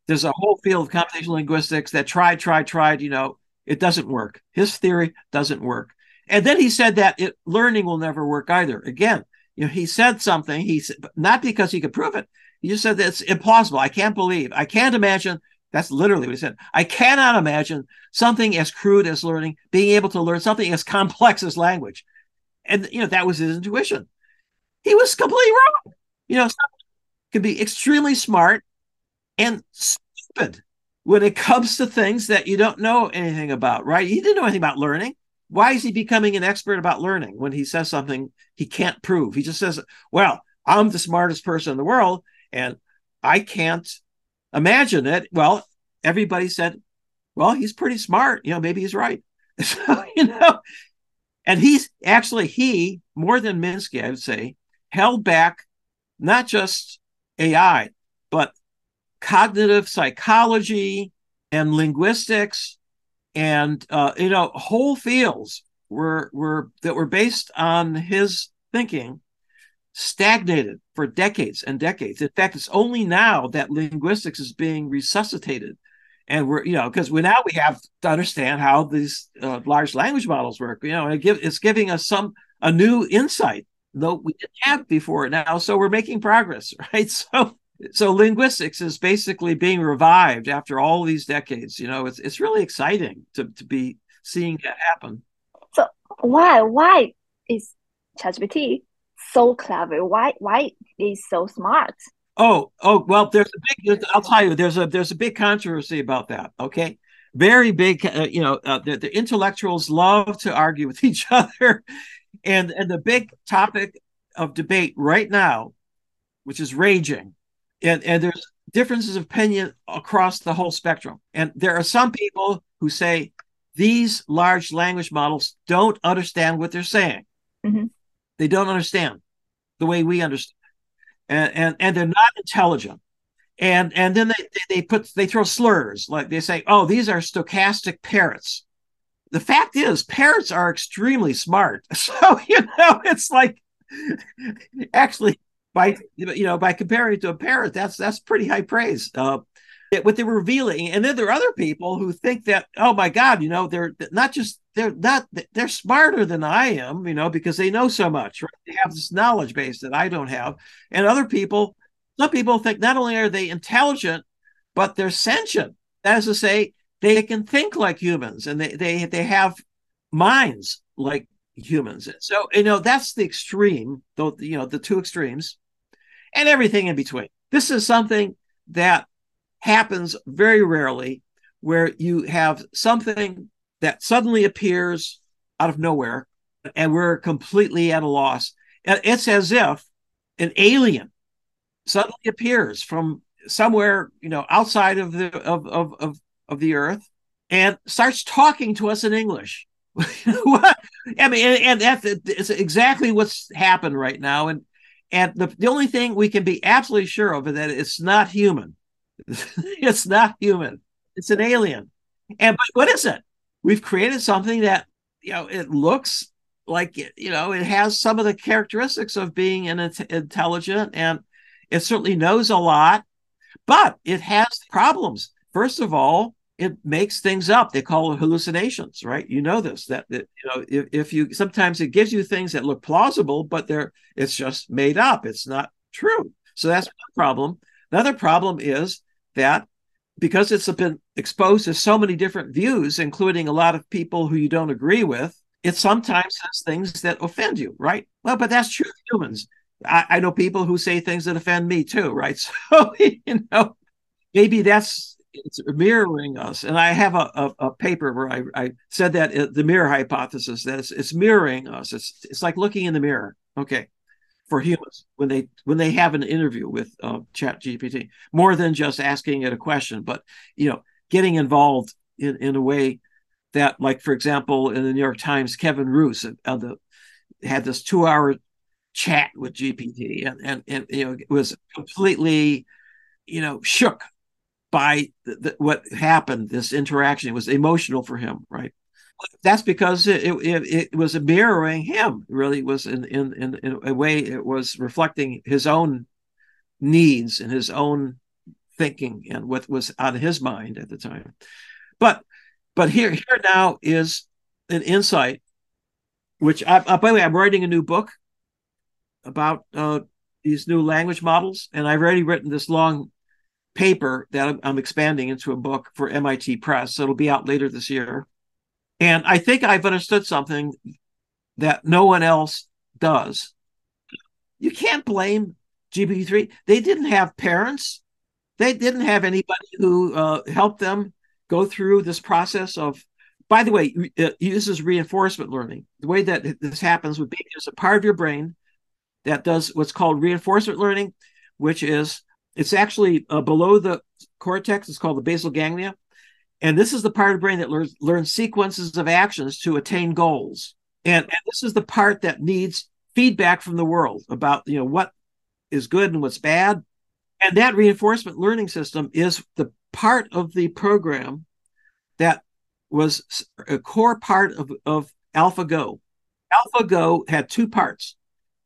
There's a whole field of computational linguistics that tried, tried, tried, you know, it doesn't work. His theory doesn't work. And then he said that it, learning will never work either. Again, you know, he said something. He said not because he could prove it. He just said that's impossible. I can't believe. I can't imagine. That's literally what he said. I cannot imagine something as crude as learning, being able to learn something as complex as language. And you know, that was his intuition. He was completely wrong. You know, could be extremely smart and stupid when it comes to things that you don't know anything about, right? He didn't know anything about learning. Why is he becoming an expert about learning when he says something he can't prove? He just says, Well, I'm the smartest person in the world and I can't imagine it. Well, everybody said, Well, he's pretty smart. You know, maybe he's right. So, you know, and he's actually, he, more than Minsky, I would say, held back not just AI, but cognitive psychology and linguistics and uh, you know whole fields were were that were based on his thinking stagnated for decades and decades. In fact it's only now that linguistics is being resuscitated. And we're you know because we now we have to understand how these uh, large language models work you know and it give, it's giving us some a new insight though we didn't have before now. So we're making progress right? So so linguistics is basically being revived after all these decades you know? It's it's really exciting to to be seeing that happen. So why why is ChatGPT so clever why why is so smart oh oh well there's a big i'll tell you there's a there's a big controversy about that okay very big uh, you know uh, the, the intellectuals love to argue with each other and and the big topic of debate right now which is raging and and there's differences of opinion across the whole spectrum. And there are some people who say these large language models don't understand what they're saying. Mm-hmm. They don't understand the way we understand, and and, and they're not intelligent. And and then they, they put they throw slurs like they say, oh, these are stochastic parrots. The fact is, parrots are extremely smart. So you know, it's like actually by you know by comparing it to a parrot that's that's pretty high praise uh, what they're revealing and then there are other people who think that oh my god you know they're not just they're not they're smarter than i am you know because they know so much right? they have this knowledge base that i don't have and other people some people think not only are they intelligent but they're sentient that is to say they can think like humans and they they, they have minds like humans. So you know that's the extreme, though you know the two extremes, and everything in between. This is something that happens very rarely, where you have something that suddenly appears out of nowhere, and we're completely at a loss. It's as if an alien suddenly appears from somewhere, you know, outside of the of of of, of the earth and starts talking to us in English? I mean, and, and that's exactly what's happened right now. And and the, the only thing we can be absolutely sure of is that it's not human. it's not human. It's an alien. And but what is it? We've created something that you know it looks like you know it has some of the characteristics of being an intelligent and it certainly knows a lot, but it has problems. First of all, it makes things up. They call it hallucinations, right? You know this that, that you know if, if you sometimes it gives you things that look plausible, but they're it's just made up. It's not true. So that's one problem. Another problem is that because it's been exposed to so many different views, including a lot of people who you don't agree with, it sometimes says things that offend you, right? Well, but that's true of humans. I, I know people who say things that offend me too, right? So you know, maybe that's it's mirroring us. And I have a, a, a paper where I, I said that uh, the mirror hypothesis that it's, it's mirroring us. It's it's like looking in the mirror. Okay, for humans when they when they have an interview with uh, Chat GPT, more than just asking it a question, but you know, getting involved in in a way that, like for example, in the New York Times, Kevin Roose uh, the, had this two-hour chat with GPT, and, and and you know was completely, you know, shook by the, the, what happened. This interaction it was emotional for him, right? That's because it, it, it was mirroring him. Really, was in, in in in a way it was reflecting his own needs and his own thinking and what was on his mind at the time. But but here here now is an insight, which I, I by the way I'm writing a new book about uh, these new language models, and I've already written this long paper that I'm, I'm expanding into a book for MIT Press. It'll be out later this year. And I think I've understood something that no one else does. You can't blame GPT-3. They didn't have parents. They didn't have anybody who uh, helped them go through this process of. By the way, uh, reinforcement learning. The way that this happens would be there's a part of your brain that does what's called reinforcement learning, which is it's actually uh, below the cortex. It's called the basal ganglia, and this is the part of the brain that learns learns sequences of actions to attain goals. And, and this is the part that needs feedback from the world about you know what is good and what's bad. And that reinforcement learning system is the part of the program that was a core part of, of AlphaGo. AlphaGo had two parts.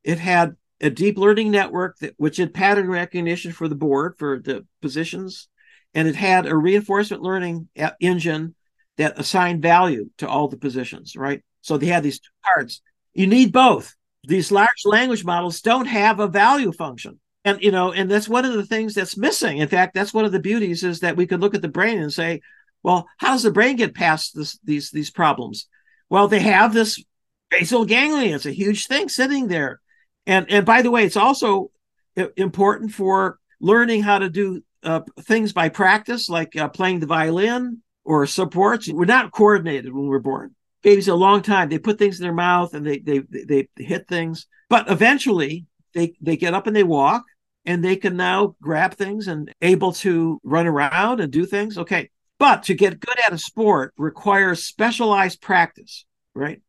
It had a deep learning network that which had pattern recognition for the board for the positions, and it had a reinforcement learning engine that assigned value to all the positions. Right. So they had these two parts. You need both these large language models don't have a value function and you know and that's one of the things that's missing in fact that's one of the beauties is that we could look at the brain and say well how does the brain get past this, these these problems well they have this basal ganglia it's a huge thing sitting there and and by the way it's also important for learning how to do uh, things by practice like uh, playing the violin or supports we're not coordinated when we're born babies a long time. They put things in their mouth and they they they, they hit things, but eventually they they get up and they walk and they can now grab things and able to run around and do things. Okay. But to get good at a sport requires specialized practice, right?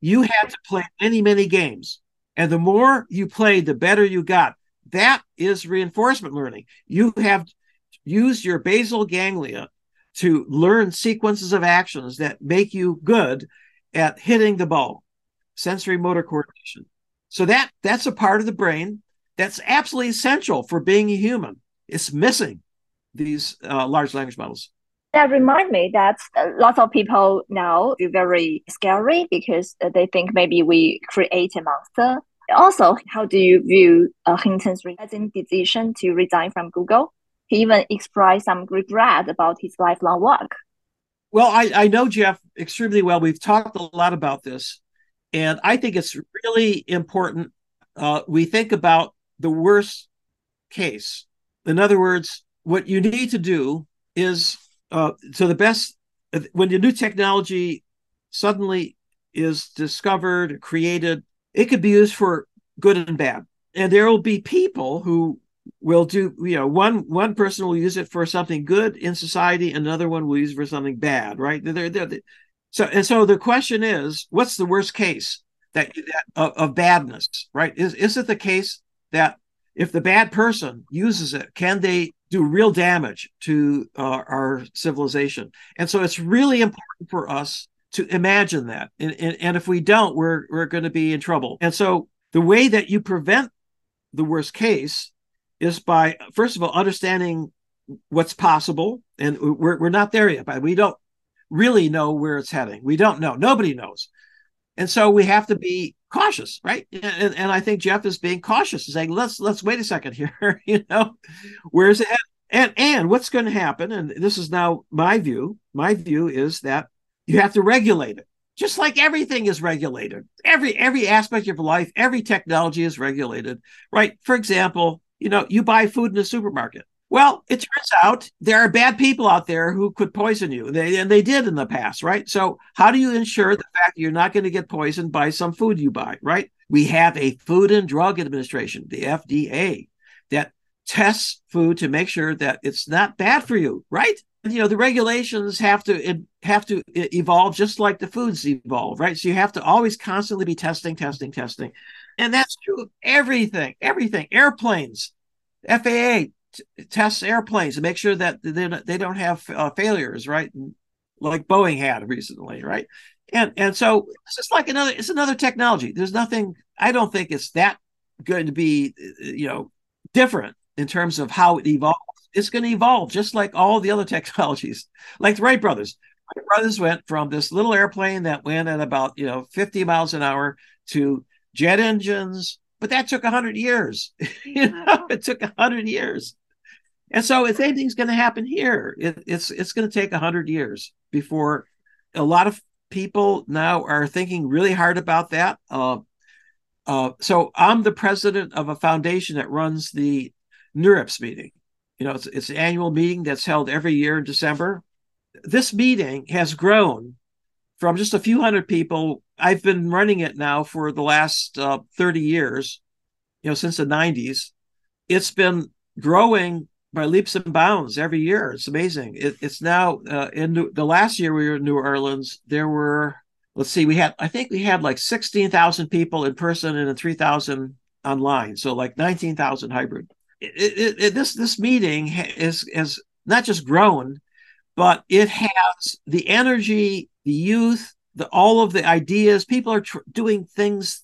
You had to play many, many games. And the more you played, the better you got. That is reinforcement learning. You have used your basal ganglia to learn sequences of actions that make you good at hitting the ball, sensory motor coordination. So that that's a part of the brain that's absolutely essential for being a human. It's missing these uh, large language models. That remind me that uh, lots of people now feel very scary because uh, they think maybe we create a monster. Also, how do you view uh, Hinton's decision to resign from Google? He even expressed some regret about his lifelong work. Well, I, I know Jeff extremely well. We've talked a lot about this, and I think it's really important. Uh, we think about the worst case. In other words, what you need to do is uh, so the best when the new technology suddenly is discovered, created, it could be used for good and bad. And there will be people who will do you know one one person will use it for something good in society another one will use it for something bad right? They're, they're, they're, so and so the question is what's the worst case that, that of, of, badness right? Is is it the case that if the bad person uses it can they do real damage to uh, our civilization? And so it's really important for us to imagine that. And, and, and if we don't we're we're going to be in trouble. And so the way that you prevent the worst case is by first of all understanding what's possible, and we're we're not there yet. But we don't really know where it's heading. We don't know. Nobody knows, and so we have to be cautious, right? And, and I think Jeff is being cautious, saying let's let's wait a second here. you know, where's it? And and what's going to happen? And this is now my view. My view is that you have to regulate it just like everything is regulated every every aspect of life every technology is regulated right for example you know, you buy food in the supermarket. Well, it turns out there are bad people out there who could poison you. They, and they did in the past, right? So, how do you ensure the fact that you're not going to get poisoned by some food you buy, right? We have a Food and Drug Administration, the FDA, that tests food to make sure that it's not bad for you, right? you know the regulations have to have to evolve just like the foods evolve right so you have to always constantly be testing testing testing and that's true of everything everything airplanes faa t- tests airplanes to make sure that they, don't have uh, failures right? Like boeing had recently right? And and so it's just like another it's another technology. There's nothing i don't think it's that going to be you know different in terms of how it evolves. It's going to evolve just like all the other technologies, like the Wright brothers. Wright brothers went from this little airplane that went at about you know 50 miles an hour to jet engines, but that took 100 years. you know, it took 100 years. And so, if anything's going to happen here, it, it's it's going to take 100 years before a lot of people now are thinking really hard about that. Uh, uh, so, I'm the president of a foundation that runs the NeurIPS meeting. You know, it's, it's an annual meeting that's held every year in December. This meeting has grown from just a few hundred people. I've been running it now for the last uh, 30 years, you know, since the 90s. It's been growing by leaps and bounds every year. It's amazing. It, it's now uh, in New, the last year we were in New Orleans, there were, let's see, we had, I think we had like 16,000 people in person and 3,000 online. So like 19,000 hybrid it, it, this this meeting is is not just grown, but it has the energy, the youth, the all of the ideas. People are tr- doing things,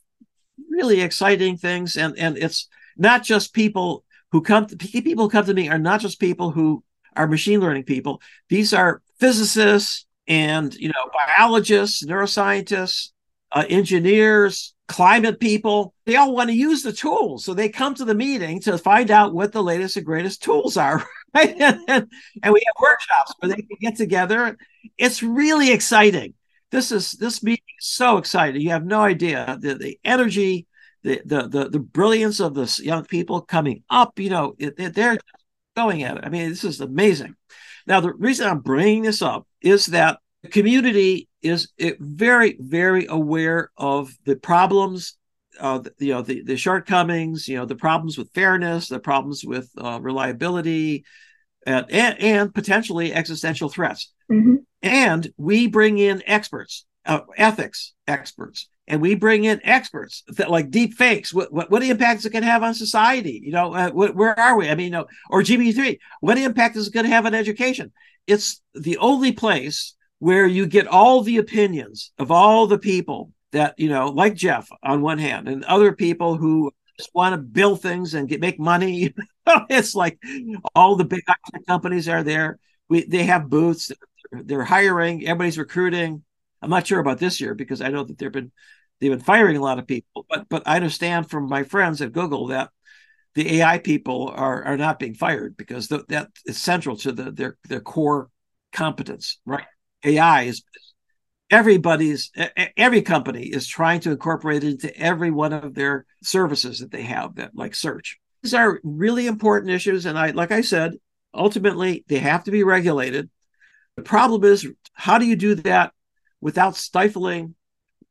really exciting things, and and it's not just people who come. To, people who come to me are not just people who are machine learning people. These are physicists and you know biologists, neuroscientists, uh, engineers, climate people, they all want to use the tools. So they come to the meeting to find out what the latest and greatest tools are. And, we have workshops where they can get together. It's really exciting. This is this meeting is so exciting. You have no idea the, the energy, the, the the the brilliance of this young people coming up. You know, it, they're going at it. I mean, this is amazing. Now, the reason I'm bringing this up is that the community is very, very aware of the problems, uh, you know, the, the shortcomings, you know, the problems with fairness, the problems with uh, reliability, and, and, and, potentially existential threats. Mm-hmm. And we bring in experts, uh, ethics experts, and we bring in experts that like deep fakes. What, what, what impacts it can have on society? You know, uh, what, where are we? I mean, you know, or GPT-3, what impact is it going to have on education? It's the only place where you get all the opinions of all the people that you know like jeff on one hand and other people who just want to build things and get make money it's like all the big companies are there. We they have booths they're hiring everybody's recruiting. I'm not sure about this year because i know that they've been they've been firing a lot of people but but i understand from my friends at google that the ai people are are not being fired because that is central to the their their core competence right? AI is everybody's every company is trying to incorporate it into every one of their services that they have that like search. These are really important issues and i like i said ultimately they have to be regulated. The problem is how do you do that without stifling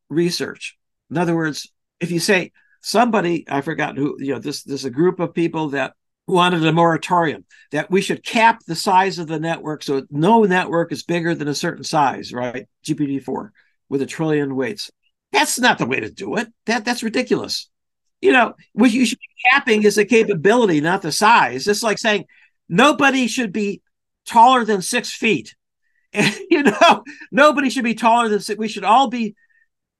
research? In other words if you say somebody i forgot who you know this there's a group of people that wanted a moratorium that we should cap the size of the network so no network is bigger than a certain size, right? GPT-4 with a trillion weights. That's not the way to do it. That that's ridiculous. You know, what you should be capping is the capability, not the size. It's like saying nobody should be taller than six feet. And you know, nobody should be taller than six. We should all be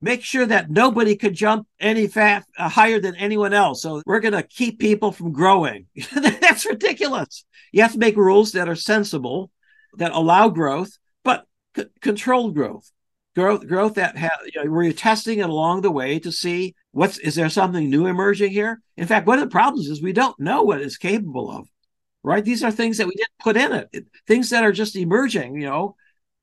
make sure that nobody could jump any fat uh, higher than anyone else. So we're going to keep people from growing. That's ridiculous. You have to make rules that are sensible, that allow growth, but c- controlled growth. Growth, growth that ha- you know, where you're testing it along the way to see what's is there something new emerging here. In fact, one of the problems is we don't know what it's capable of. Right? These are things that we didn't put in it. Things that are just emerging. You know,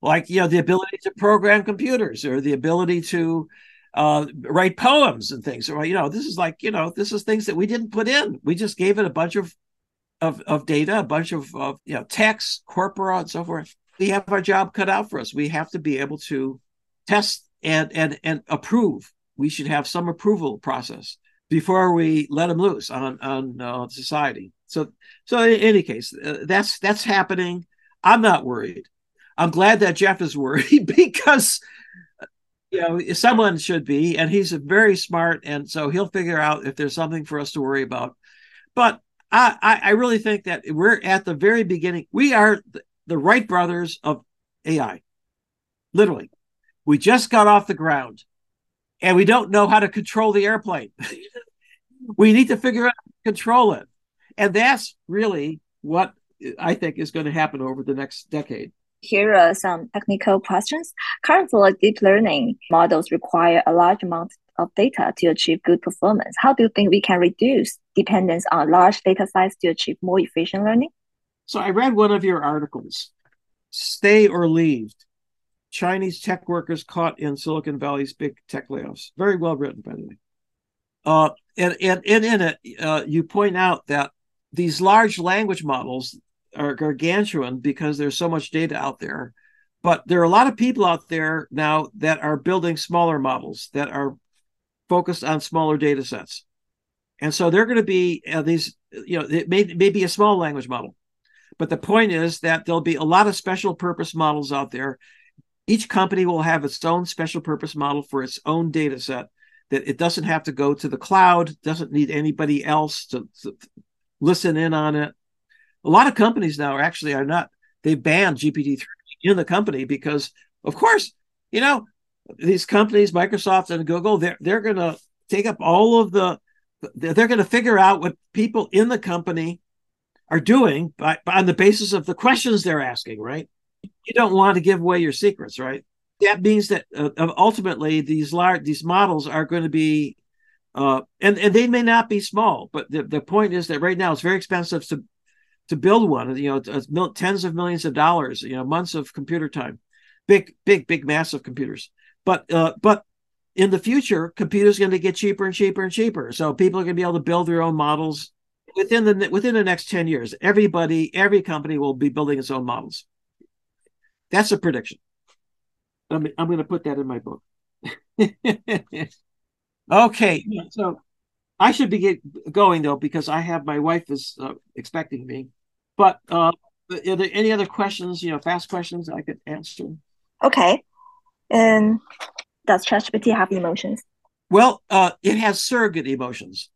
like you know the ability to program computers or the ability to uh, write poems and things. Or you know, this is like you know this is things that we didn't put in. We just gave it a bunch of of, of data, a bunch of, of you know text, corpora, and so forth. We have our job cut out for us. We have to be able to test and and and approve. We should have some approval process before we let them loose on on uh, society. So so in any case, uh, that's that's happening. I'm not worried. I'm glad that Jeff is worried because you know someone should be, and he's very smart, and so he'll figure out if there's something for us to worry about. But I, I really think that we're at the very beginning. We are the Wright brothers of AI, literally. We just got off the ground, and we don't know how to control the airplane. we need to figure out how to control it, and that's really what I think is going to happen over the next decade. Here are some technical questions. Currently, deep learning models require a large amount of data to achieve good performance. How do you think we can reduce dependence on large data size to achieve more efficient learning? So I read one of your articles, Stay or Leave. Chinese tech workers caught in Silicon Valley's big tech layoffs. Very well written, by the way. Uh, and, and, and in it, uh, you point out that these large language models are gargantuan because there's so much data out there. But there are a lot of people out there now that are building smaller models that are focused on smaller data sets. And so they're going to be uh, these, you know, it may, may be a small language model. But the point is that there'll be a lot of special purpose models out there. Each company will have its own special purpose model for its own data set that it doesn't have to go to the cloud, doesn't need anybody else to, to listen in on it. A lot of companies now are actually are not, they banned GPT-3 in the company because, of course, you know, these companies, Microsoft and Google, they're they're going to take up all of the. They're going to figure out what people in the company are doing by, by, on the basis of the questions they're asking. Right? You don't want to give away your secrets, right? That means that uh, ultimately these large these models are going to be, uh, and and they may not be small, but the, the point is that right now it's very expensive to to build one. You know, tens of millions of dollars. You know, months of computer time, big, big, big, massive computers. But uh, but in the future, computers are going to get cheaper and cheaper and cheaper. So people are going to be able to build their own models within the within the next ten years. Everybody, every company will be building its own models. That's a prediction. I'm, I'm going to put that in my book. okay, so I should be get going though because I have my wife is uh, expecting me. But uh, are there any other questions? You know, fast questions I could answer. Okay. And does ChatGPT have emotions? Well, uh, it has surrogate emotions.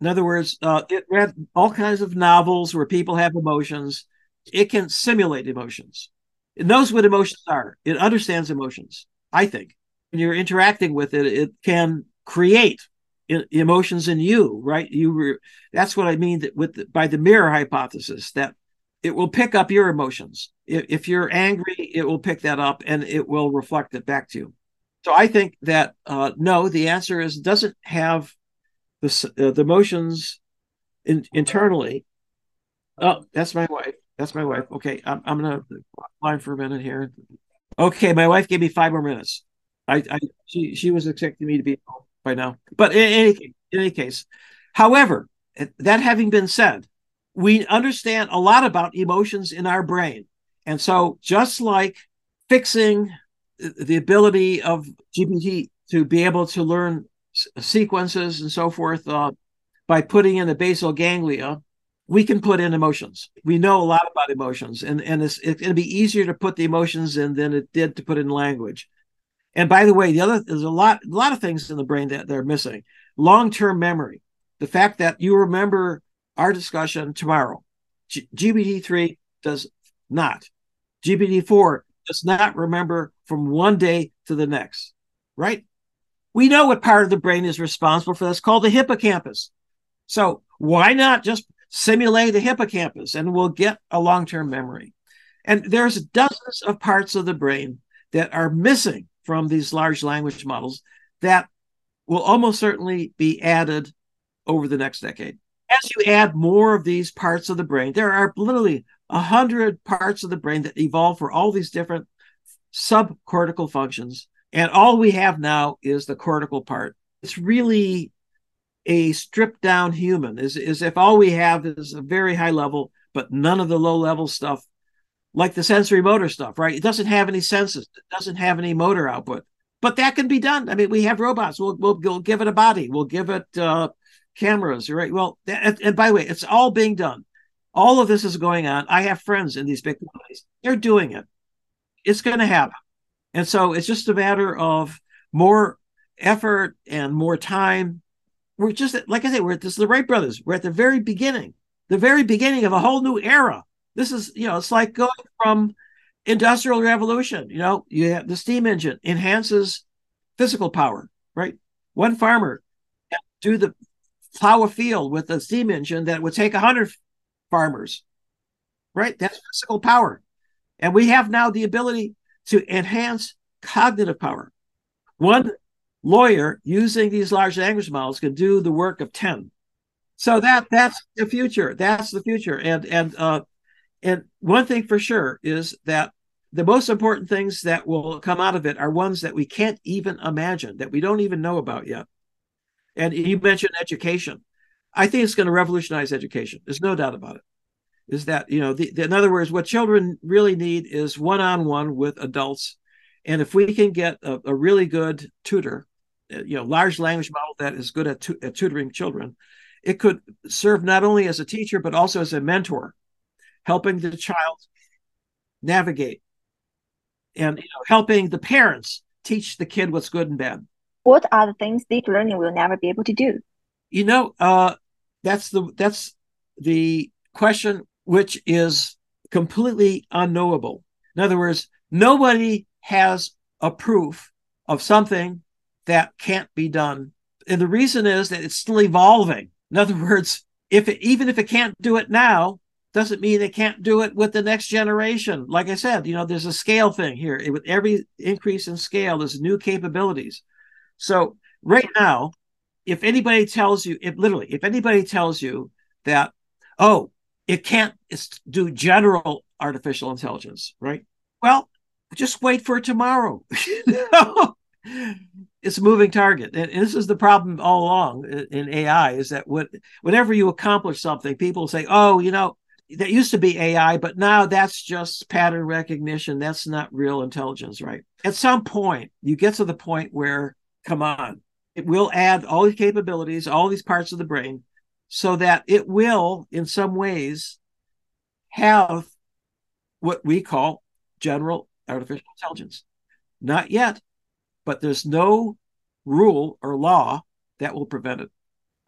In other words, uh, it read all kinds of novels where people have emotions. It can simulate emotions. It knows what emotions are. It understands emotions. I think when you're interacting with it, it can create emotions in you. Right? You. Re- that's what I mean that with the, by the mirror hypothesis that it will pick up your emotions. If, if you're angry, it will pick that up and it will reflect it back to you. So I think that uh, no, the answer is doesn't have the uh, the emotions in, internally. Oh, that's my wife. That's my wife. Okay, I'm I'm gonna line for a minute here. Okay, my wife gave me five more minutes. I, I she she was expecting me to be home by now. But in any in any case, however, that having been said, we understand a lot about emotions in our brain. And so, just like fixing the ability of GPT to be able to learn sequences and so forth uh, by putting in the basal ganglia, we can put in emotions. We know a lot about emotions, and, and it's, it's going to be easier to put the emotions in than it did to put in language. And by the way, the other there's a lot a lot of things in the brain that they're missing. Long-term memory, the fact that you remember our discussion tomorrow. G- GPT-3 does not. GPT-4 does not remember from one day to the next, right? We know what part of the brain is responsible for this called the hippocampus. So why not just simulate the hippocampus and we'll get a long-term memory. And there's dozens of parts of the brain that are missing from these large language models that will almost certainly be added over the next decade as you add more of these parts of the brain, there are literally a hundred parts of the brain that evolve for all these different subcortical functions. And all we have now is the cortical part. It's really a stripped down human, is, is if all we have is a very high level, but none of the low level stuff, like the sensory motor stuff, right? It doesn't have any senses, it doesn't have any motor output. But that can be done. I mean, we have robots. We'll, we'll, we'll give it a body. We'll give it uh, cameras, right? Well, and by the way, it's all being done. All of this is going on. I have friends in these big companies. They're doing it. It's going to happen. And so it's just a matter of more effort and more time. We're just, like I say, we're at this the Wright brothers. We're at the very beginning, the very beginning of a whole new era. This is, you know, it's like going from industrial revolution. You know, you have the steam engine enhances physical power, right? One farmer do the plow a field with a steam engine that would take 100 farmers, right? That's physical power. And we have now the ability to enhance cognitive power. One lawyer using these large language models can do the work of 10. So that that's the future. That's the future. And and uh and one thing for sure is that the most important things that will come out of it are ones that we can't even imagine, that we don't even know about yet. And you mentioned education. I think it's going to revolutionize education. There's no doubt about it. Is that, you know, the, the, in other words, what children really need is one on one with adults. And if we can get a, a, really good tutor, uh, you know, large language model that is good at, tu- at tutoring children, it could serve not only as a teacher, but also as a mentor, helping the child navigate and you know, helping the parents teach the kid what's good and bad. What are the things deep learning will never be able to do? You know, uh, that's the that's the question which is completely unknowable. In other words, nobody has a proof of something that can't be done. And the reason is that it's still evolving. In other words, if it, even if it can't do it now, doesn't mean they can't do it with the next generation. Like I said, you know, there's a scale thing here. With every increase in scale, there's new capabilities. So right now, if anybody tells you, if literally, if anybody tells you that, oh, it can't do general artificial intelligence, right? Well, just wait for tomorrow. it's a moving target, and, this is the problem all along in, in AI: is that what, whenever you accomplish something, people say, "Oh, you know, that used to be AI, but now that's just pattern recognition. That's not real intelligence, right? At some point, you get to the point where, come on, it will add all these capabilities, all these parts of the brain, so that it will, in some ways, have what we call general artificial intelligence. Not yet, but there's no rule or law that will prevent it.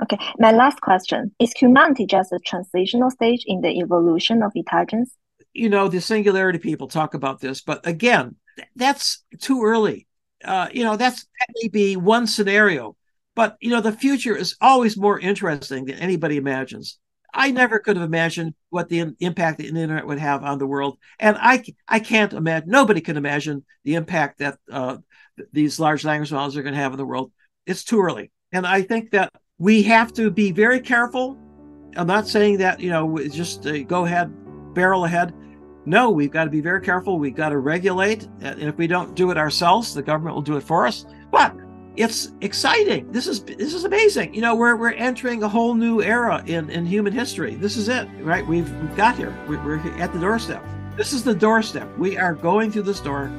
Okay, my last question is humanity just a transitional stage in the evolution of intelligence? You know, the singularity people talk about this, but again, that's too early. Uh, you know, that's that may be one scenario, but you know, the future is always more interesting than anybody imagines. I never could have imagined what the impact the internet would have on the world, and I I can't imagine. Nobody can imagine the impact that uh, these large language models are going to have in the world. It's too early, and I think that we have to be very careful. I'm not saying that, you know, just uh, go ahead, barrel ahead. No, we've got to be very careful. We've got to regulate. And if we don't do it ourselves, the government will do it for us. But it's exciting. This is this is amazing. You know, we're we're entering a whole new era in in human history. This is it, right? We've, we've got here. We're, we're at the doorstep. This is the doorstep. We are going through this door,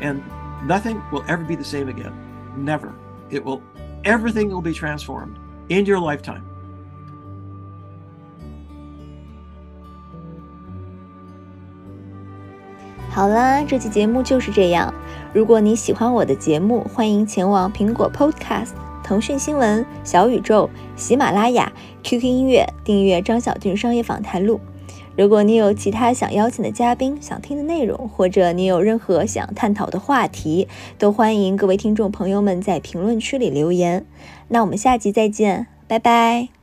and nothing will ever be the same again. Never. It will. Everything will be transformed in your lifetime. 好啦，这期节目就是这样。如果你喜欢我的节目，欢迎前往苹果 Podcast、腾讯新闻、小宇宙、喜马拉雅、QQ 音乐订阅张小俊商业访谈录。如果你有其他想邀请的嘉宾、想听的内容，或者你有任何想探讨的话题，都欢迎各位听众朋友们在评论区里留言。那我们下集再见，拜拜。